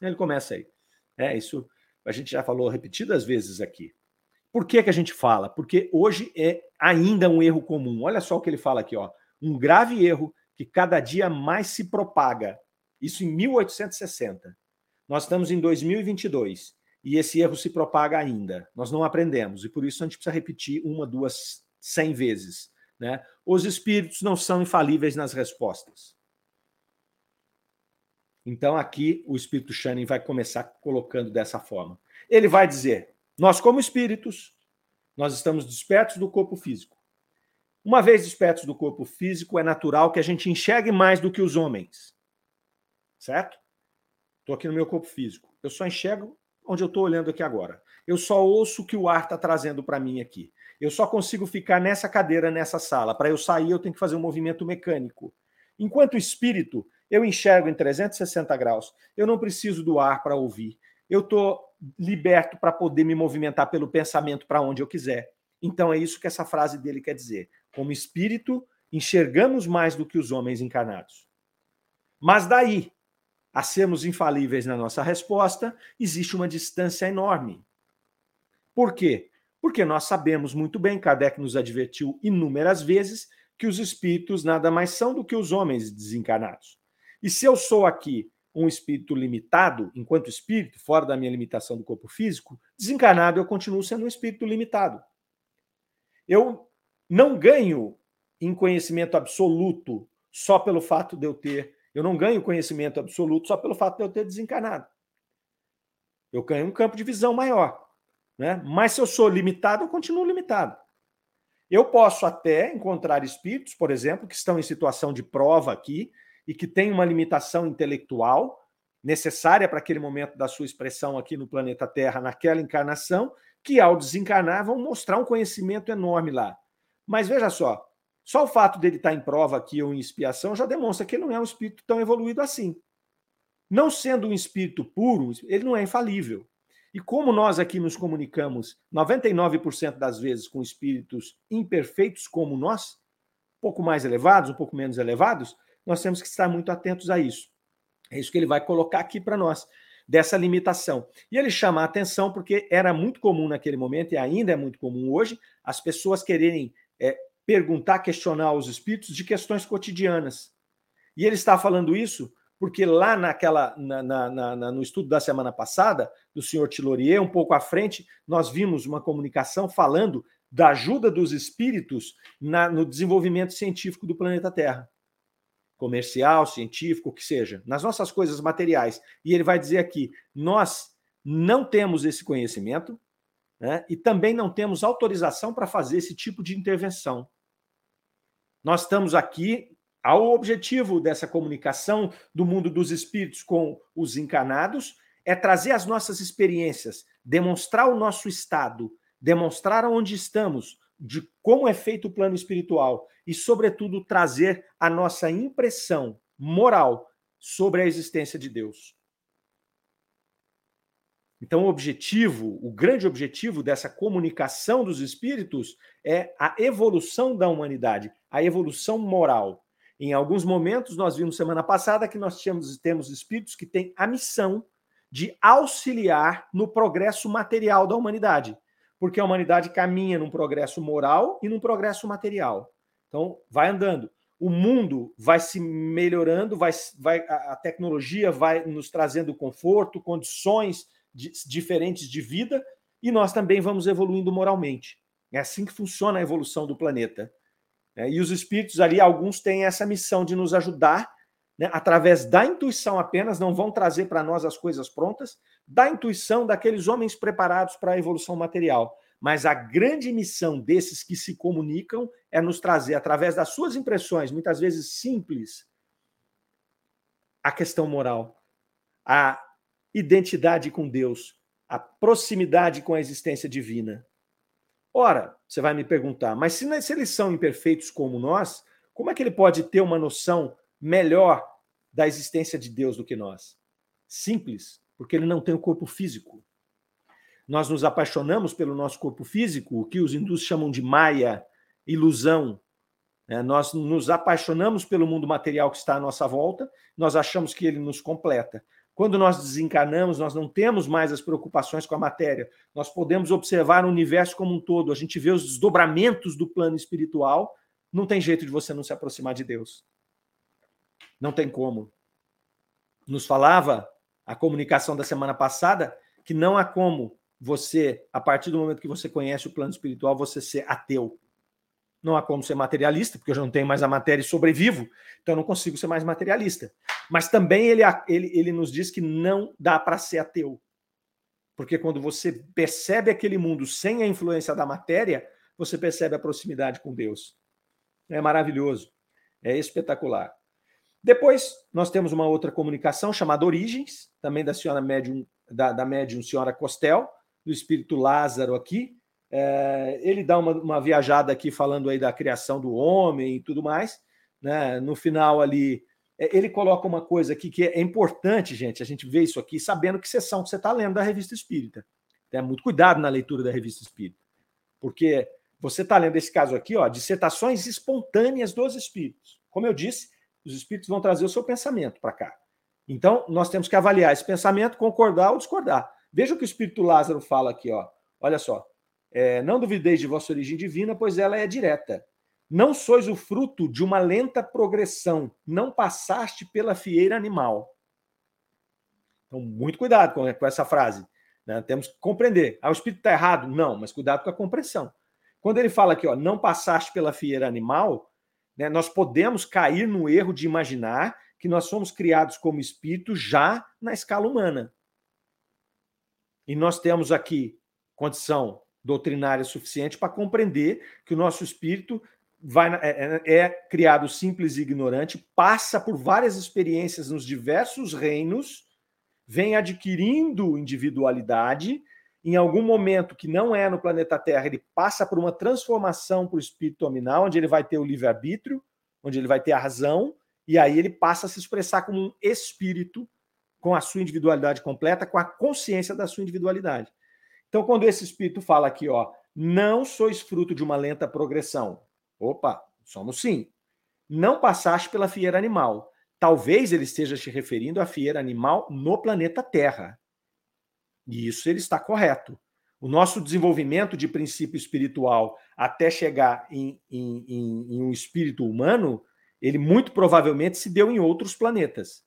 Ele começa aí. É isso. A gente já falou repetidas vezes aqui. Por que, que a gente fala? Porque hoje é ainda um erro comum. Olha só o que ele fala aqui, ó. Um grave erro que cada dia mais se propaga. Isso em 1860. Nós estamos em 2022 e esse erro se propaga ainda. Nós não aprendemos e por isso a gente precisa repetir uma, duas, cem vezes. Né? Os espíritos não são infalíveis nas respostas. Então aqui o espírito Shannon vai começar colocando dessa forma. Ele vai dizer: nós, como espíritos, nós estamos despertos do corpo físico. Uma vez despertos do corpo físico, é natural que a gente enxergue mais do que os homens. Certo? Estou aqui no meu corpo físico. Eu só enxergo onde eu estou olhando aqui agora. Eu só ouço o que o ar está trazendo para mim aqui. Eu só consigo ficar nessa cadeira, nessa sala. Para eu sair, eu tenho que fazer um movimento mecânico. Enquanto espírito, eu enxergo em 360 graus. Eu não preciso do ar para ouvir. Eu estou liberto para poder me movimentar pelo pensamento para onde eu quiser. Então é isso que essa frase dele quer dizer. Como espírito, enxergamos mais do que os homens encarnados. Mas daí a sermos infalíveis na nossa resposta, existe uma distância enorme. Por quê? Porque nós sabemos muito bem, Kardec nos advertiu inúmeras vezes, que os espíritos nada mais são do que os homens desencarnados. E se eu sou aqui um espírito limitado, enquanto espírito, fora da minha limitação do corpo físico, desencarnado eu continuo sendo um espírito limitado. Eu não ganho em conhecimento absoluto só pelo fato de eu ter. Eu não ganho conhecimento absoluto só pelo fato de eu ter desencarnado. Eu ganho um campo de visão maior. Né? Mas se eu sou limitado, eu continuo limitado. Eu posso até encontrar espíritos, por exemplo, que estão em situação de prova aqui, e que tem uma limitação intelectual necessária para aquele momento da sua expressão aqui no planeta Terra, naquela encarnação, que ao desencarnar vão mostrar um conhecimento enorme lá. Mas veja só, só o fato dele estar em prova aqui ou em expiação já demonstra que ele não é um espírito tão evoluído assim. Não sendo um espírito puro, ele não é infalível. E como nós aqui nos comunicamos 99% das vezes com espíritos imperfeitos como nós, um pouco mais elevados, um pouco menos elevados, nós temos que estar muito atentos a isso. É isso que ele vai colocar aqui para nós, dessa limitação. E ele chama a atenção porque era muito comum naquele momento, e ainda é muito comum hoje, as pessoas quererem é, perguntar, questionar os espíritos de questões cotidianas. E ele está falando isso porque lá naquela na, na, na, no estudo da semana passada, do senhor Tilorier, um pouco à frente, nós vimos uma comunicação falando da ajuda dos espíritos no desenvolvimento científico do planeta Terra. Comercial, científico, o que seja, nas nossas coisas materiais. E ele vai dizer aqui: nós não temos esse conhecimento né, e também não temos autorização para fazer esse tipo de intervenção. Nós estamos aqui ao objetivo dessa comunicação do mundo dos espíritos com os encarnados é trazer as nossas experiências, demonstrar o nosso estado, demonstrar onde estamos, de como é feito o plano espiritual e, sobretudo, trazer a nossa impressão moral sobre a existência de Deus. Então, o objetivo, o grande objetivo dessa comunicação dos espíritos é a evolução da humanidade, a evolução moral. Em alguns momentos, nós vimos semana passada que nós tínhamos, temos espíritos que têm a missão de auxiliar no progresso material da humanidade, porque a humanidade caminha num progresso moral e num progresso material. Então, vai andando. O mundo vai se melhorando, vai, vai, a tecnologia vai nos trazendo conforto, condições de, diferentes de vida, e nós também vamos evoluindo moralmente. É assim que funciona a evolução do planeta. É, e os espíritos ali, alguns têm essa missão de nos ajudar, né, através da intuição apenas, não vão trazer para nós as coisas prontas, da intuição daqueles homens preparados para a evolução material. Mas a grande missão desses que se comunicam é nos trazer, através das suas impressões, muitas vezes simples, a questão moral, a identidade com Deus, a proximidade com a existência divina. Ora, você vai me perguntar, mas se, se eles são imperfeitos como nós, como é que ele pode ter uma noção melhor da existência de Deus do que nós? Simples, porque ele não tem o corpo físico. Nós nos apaixonamos pelo nosso corpo físico, o que os hindus chamam de maia, ilusão. É, nós nos apaixonamos pelo mundo material que está à nossa volta, nós achamos que ele nos completa. Quando nós desencarnamos, nós não temos mais as preocupações com a matéria. Nós podemos observar o universo como um todo. A gente vê os desdobramentos do plano espiritual. Não tem jeito de você não se aproximar de Deus. Não tem como. Nos falava a comunicação da semana passada que não há como você, a partir do momento que você conhece o plano espiritual, você ser ateu. Não há como ser materialista, porque eu já não tenho mais a matéria e sobrevivo, então eu não consigo ser mais materialista. Mas também ele, ele, ele nos diz que não dá para ser ateu. Porque quando você percebe aquele mundo sem a influência da matéria, você percebe a proximidade com Deus. É maravilhoso, é espetacular. Depois, nós temos uma outra comunicação chamada Origens, também da senhora médium, da, da médium senhora Costel, do espírito Lázaro aqui, é, ele dá uma, uma, viajada aqui falando aí da criação do homem e tudo mais. Né? No final ali, é, ele coloca uma coisa aqui que é importante, gente, a gente vê isso aqui sabendo que sessão que você está lendo da Revista Espírita. Tenha muito cuidado na leitura da Revista Espírita, porque você está lendo esse caso aqui, ó, dissertações espontâneas dos espíritos. Como eu disse, os espíritos vão trazer o seu pensamento para cá. Então, nós temos que avaliar esse pensamento, concordar ou discordar. Veja o que o espírito Lázaro fala aqui, ó. Olha só. É, não duvideis de vossa origem divina, pois ela é direta. Não sois o fruto de uma lenta progressão, não passaste pela fieira animal. Então, muito cuidado com, com essa frase. Né? Temos que compreender. Ah, o espírito está errado? Não, mas cuidado com a compreensão. Quando ele fala aqui, ó, não passaste pela fieira animal, né, nós podemos cair no erro de imaginar que nós somos criados como espírito já na escala humana. E nós temos aqui condição doutrinária suficiente para compreender que o nosso espírito vai, é, é, é, criado simples e ignorante, passa por várias experiências nos diversos reinos, vem adquirindo individualidade. Em algum momento que não é no planeta Terra, ele passa por uma transformação para o espírito nominal, onde ele vai ter o livre-arbítrio, onde ele vai ter a razão, e aí ele passa a se expressar como um espírito com a sua individualidade completa, com a consciência da sua individualidade. Então, quando esse espírito fala aqui, ó, não sois fruto de uma lenta progressão. Opa, somos sim. não passaste pela fieira animal. Talvez ele esteja se referindo à fieira animal no planeta Terra. E isso ele está correto. O nosso desenvolvimento de princípio espiritual até chegar em, em, em, em um espírito humano, ele muito provavelmente se deu em outros planetas.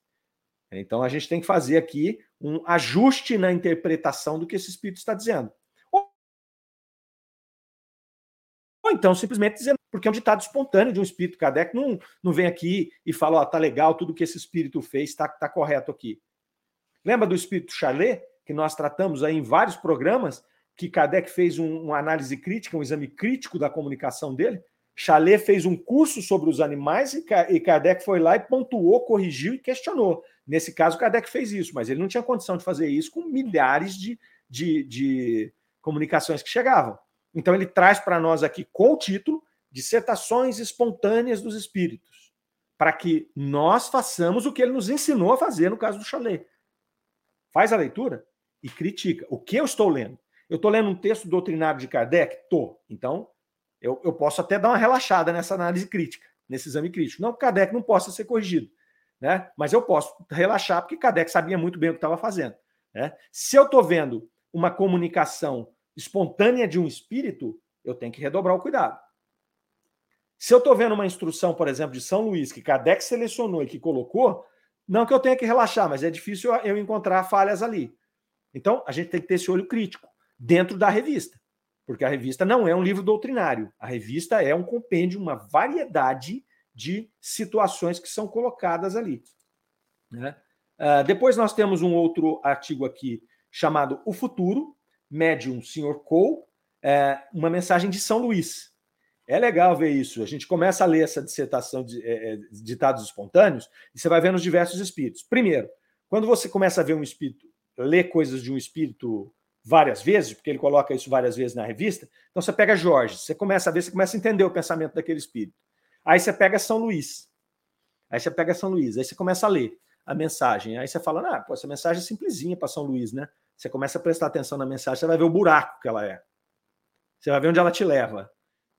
Então a gente tem que fazer aqui um ajuste na interpretação do que esse espírito está dizendo. Ou então simplesmente dizendo, porque é um ditado espontâneo de um espírito. Kardec não, não vem aqui e fala, ó, oh, tá legal, tudo que esse espírito fez está tá correto aqui. Lembra do espírito Charlet, que nós tratamos aí em vários programas, que Kardec fez um, uma análise crítica, um exame crítico da comunicação dele? Chalet fez um curso sobre os animais e Kardec foi lá e pontuou, corrigiu e questionou. Nesse caso, Kardec fez isso, mas ele não tinha condição de fazer isso com milhares de, de, de comunicações que chegavam. Então ele traz para nós aqui com o título Dissertações Espontâneas dos Espíritos, para que nós façamos o que ele nos ensinou a fazer no caso do Chalet. Faz a leitura e critica. O que eu estou lendo? Eu estou lendo um texto doutrinário de Kardec? Tô. Então, eu, eu posso até dar uma relaxada nessa análise crítica, nesse exame crítico. Não que Kardec não possa ser corrigido, né? mas eu posso relaxar porque Kardec sabia muito bem o que estava fazendo. Né? Se eu estou vendo uma comunicação espontânea de um espírito, eu tenho que redobrar o cuidado. Se eu estou vendo uma instrução, por exemplo, de São Luís, que Kardec selecionou e que colocou, não que eu tenha que relaxar, mas é difícil eu encontrar falhas ali. Então, a gente tem que ter esse olho crítico dentro da revista, porque a revista não é um livro doutrinário. A revista é um compêndio, uma variedade de situações que são colocadas ali. Né? Uh, depois nós temos um outro artigo aqui chamado O Futuro, médium Sr. Cole, é, uma mensagem de São Luís. É legal ver isso. A gente começa a ler essa dissertação de é, é ditados espontâneos e você vai vendo os diversos espíritos. Primeiro, quando você começa a ver um espírito, ler coisas de um espírito várias vezes, porque ele coloca isso várias vezes na revista, então você pega Jorge, você começa a ver, você começa a entender o pensamento daquele espírito. Aí você pega São Luís. Aí você pega São Luís, aí você começa a ler a mensagem. Aí você fala, ah, pô, essa mensagem é simplesinha para São Luís, né? Você começa a prestar atenção na mensagem, você vai ver o buraco que ela é. Você vai ver onde ela te leva.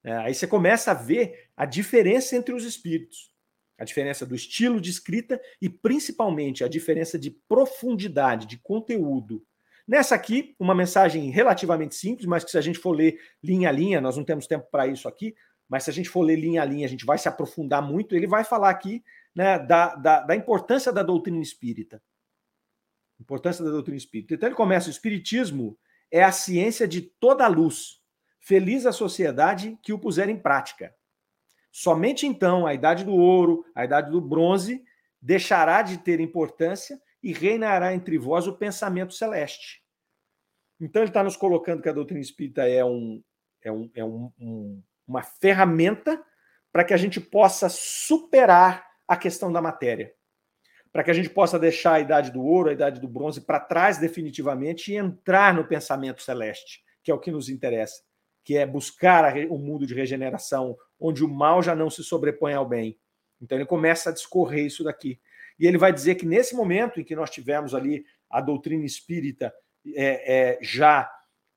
É, aí você começa a ver a diferença entre os espíritos. A diferença do estilo de escrita e, principalmente, a diferença de profundidade, de conteúdo. Nessa aqui, uma mensagem relativamente simples, mas que se a gente for ler linha a linha, nós não temos tempo para isso aqui, mas se a gente for ler linha a linha, a gente vai se aprofundar muito. Ele vai falar aqui né, da, da, da importância da doutrina espírita. Importância da doutrina espírita. Então ele começa: o espiritismo é a ciência de toda a luz. Feliz a sociedade que o puser em prática. Somente então a idade do ouro, a idade do bronze, deixará de ter importância e reinará entre vós o pensamento celeste. Então ele está nos colocando que a doutrina espírita é, um, é, um, é um, um, uma ferramenta para que a gente possa superar a questão da matéria para que a gente possa deixar a idade do ouro, a idade do bronze para trás definitivamente e entrar no pensamento celeste, que é o que nos interessa, que é buscar o mundo de regeneração, onde o mal já não se sobrepõe ao bem. Então ele começa a discorrer isso daqui. E ele vai dizer que nesse momento em que nós tivemos ali a doutrina espírita é, é, já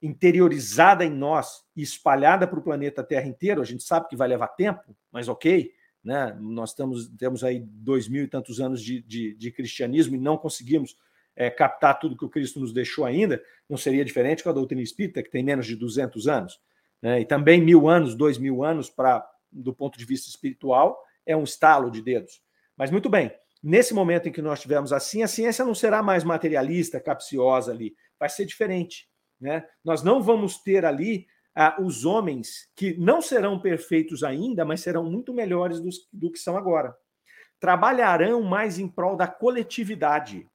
interiorizada em nós e espalhada para o planeta Terra inteiro, a gente sabe que vai levar tempo, mas ok, né? Nós estamos, temos aí dois mil e tantos anos de, de, de cristianismo e não conseguimos é, captar tudo que o Cristo nos deixou ainda, não seria diferente com a doutrina espírita, que tem menos de 200 anos. Né? E também mil anos, dois mil anos, para do ponto de vista espiritual, é um estalo de dedos. Mas muito bem, nesse momento em que nós tivemos assim, a ciência não será mais materialista, capciosa ali, vai ser diferente. Né? Nós não vamos ter ali ah, os homens que não serão perfeitos ainda, mas serão muito melhores do, do que são agora. Trabalharão mais em prol da coletividade.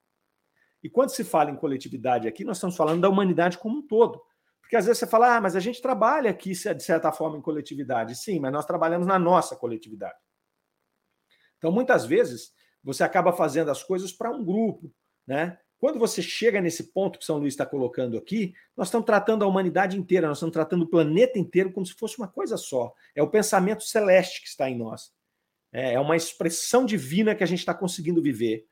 E quando se fala em coletividade aqui, nós estamos falando da humanidade como um todo. Porque às vezes você fala, ah, mas a gente trabalha aqui, de certa forma, em coletividade. Sim, mas nós trabalhamos na nossa coletividade. Então, muitas vezes, você acaba fazendo as coisas para um grupo, né? Quando você chega nesse ponto que São Luís está colocando aqui, nós estamos tratando a humanidade inteira, nós estamos tratando o planeta inteiro como se fosse uma coisa só. É o pensamento celeste que está em nós. É, é uma expressão divina que a gente está conseguindo viver.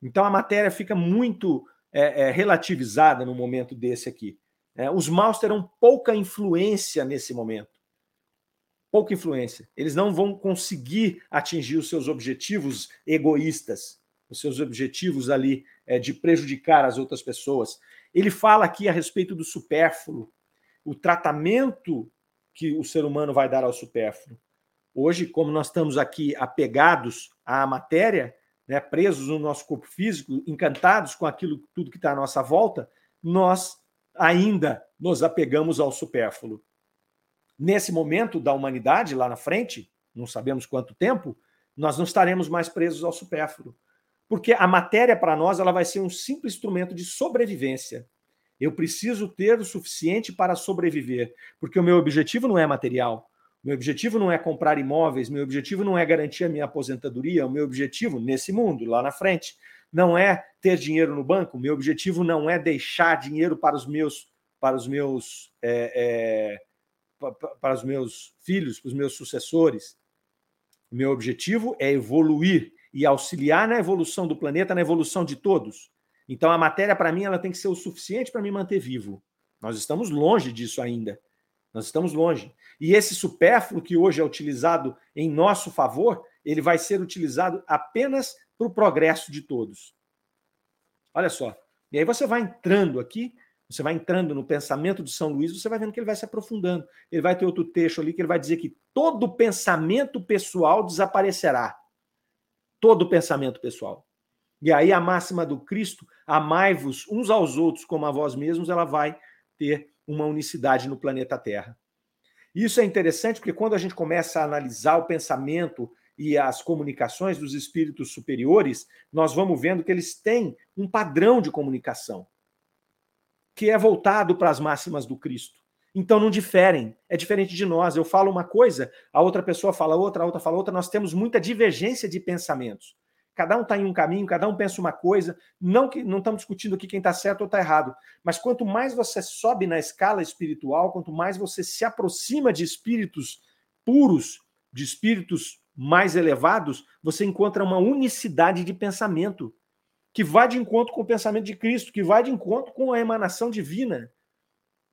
Então a matéria fica muito é, é, relativizada no momento desse aqui. É, os maus terão pouca influência nesse momento. Pouca influência. Eles não vão conseguir atingir os seus objetivos egoístas, os seus objetivos ali é, de prejudicar as outras pessoas. Ele fala aqui a respeito do supérfluo, o tratamento que o ser humano vai dar ao supérfluo. Hoje, como nós estamos aqui apegados à matéria, né, presos no nosso corpo físico, encantados com aquilo tudo que está à nossa volta, nós ainda nos apegamos ao supérfluo. Nesse momento da humanidade, lá na frente, não sabemos quanto tempo, nós não estaremos mais presos ao supérfluo. Porque a matéria, para nós, ela vai ser um simples instrumento de sobrevivência. Eu preciso ter o suficiente para sobreviver, porque o meu objetivo não é material. Meu objetivo não é comprar imóveis, meu objetivo não é garantir a minha aposentadoria, o meu objetivo nesse mundo, lá na frente, não é ter dinheiro no banco, meu objetivo não é deixar dinheiro para os meus para os meus é, é, para os meus filhos, para os meus sucessores. Meu objetivo é evoluir e auxiliar na evolução do planeta, na evolução de todos. Então a matéria para mim ela tem que ser o suficiente para me manter vivo. Nós estamos longe disso ainda. Nós estamos longe. E esse supérfluo que hoje é utilizado em nosso favor, ele vai ser utilizado apenas para o progresso de todos. Olha só. E aí você vai entrando aqui, você vai entrando no pensamento de São Luís, você vai vendo que ele vai se aprofundando. Ele vai ter outro texto ali que ele vai dizer que todo pensamento pessoal desaparecerá. Todo pensamento pessoal. E aí a máxima do Cristo, amai-vos uns aos outros como a vós mesmos, ela vai ter uma unicidade no planeta Terra. Isso é interessante porque quando a gente começa a analisar o pensamento e as comunicações dos espíritos superiores, nós vamos vendo que eles têm um padrão de comunicação que é voltado para as máximas do Cristo. Então não diferem, é diferente de nós. Eu falo uma coisa, a outra pessoa fala outra, a outra fala outra, nós temos muita divergência de pensamentos. Cada um está em um caminho, cada um pensa uma coisa. Não que não estamos discutindo aqui quem está certo ou está errado, mas quanto mais você sobe na escala espiritual, quanto mais você se aproxima de espíritos puros, de espíritos mais elevados, você encontra uma unicidade de pensamento que vai de encontro com o pensamento de Cristo, que vai de encontro com a emanação divina.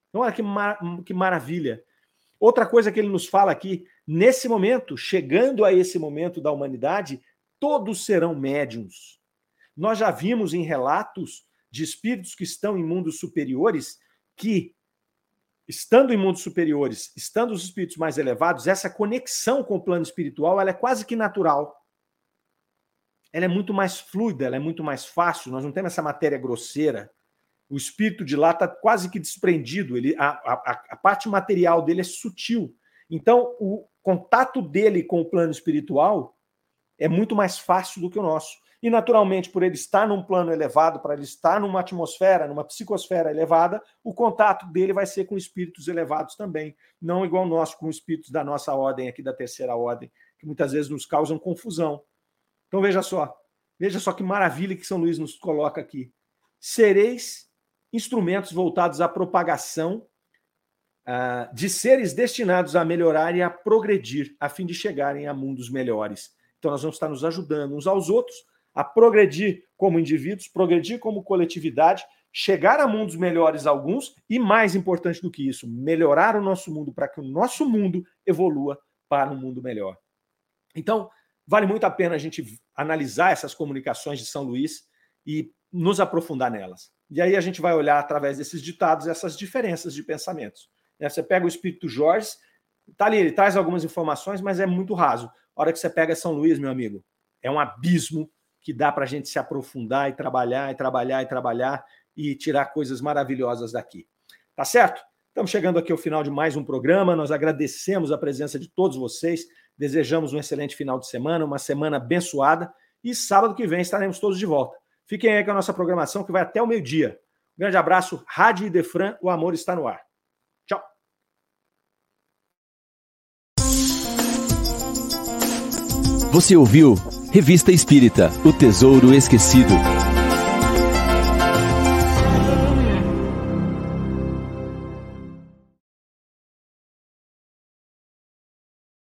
Então, olha que, mar que maravilha. Outra coisa que ele nos fala aqui, nesse momento, chegando a esse momento da humanidade, todos serão médiums. Nós já vimos em relatos de espíritos que estão em mundos superiores que, estando em mundos superiores, estando os espíritos mais elevados, essa conexão com o plano espiritual ela é quase que natural. Ela é muito mais fluida, ela é muito mais fácil, nós não temos essa matéria grosseira. O espírito de lá está quase que desprendido, ele, a, a, a parte material dele é sutil. Então, o contato dele com o plano espiritual é muito mais fácil do que o nosso. E, naturalmente, por ele estar num plano elevado, para ele estar numa atmosfera, numa psicosfera elevada, o contato dele vai ser com espíritos elevados também, não igual nós, com espíritos da nossa ordem, aqui da terceira ordem, que muitas vezes nos causam confusão. Então, veja só, veja só que maravilha que São Luís nos coloca aqui. Sereis instrumentos voltados à propagação uh, de seres destinados a melhorar e a progredir, a fim de chegarem a mundos melhores. Então, nós vamos estar nos ajudando uns aos outros a progredir como indivíduos, progredir como coletividade, chegar a mundos melhores alguns e, mais importante do que isso, melhorar o nosso mundo para que o nosso mundo evolua para um mundo melhor. Então, vale muito a pena a gente analisar essas comunicações de São Luís e nos aprofundar nelas. E aí a gente vai olhar através desses ditados essas diferenças de pensamentos. Né, você pega o espírito Jorge, tá ali, ele traz algumas informações, mas é muito raso. A hora que você pega São Luís, meu amigo, é um abismo que dá para a gente se aprofundar e trabalhar, e trabalhar, e trabalhar e tirar coisas maravilhosas daqui. Tá certo? Estamos chegando aqui ao final de mais um programa. Nós agradecemos a presença de todos vocês. Desejamos um excelente final de semana, uma semana abençoada. E sábado que vem estaremos todos de volta. Fiquem aí com a nossa programação que vai até o meio-dia. Um grande abraço, Rádio Idefran, o amor está no ar. Você ouviu Revista Espírita O Tesouro Esquecido.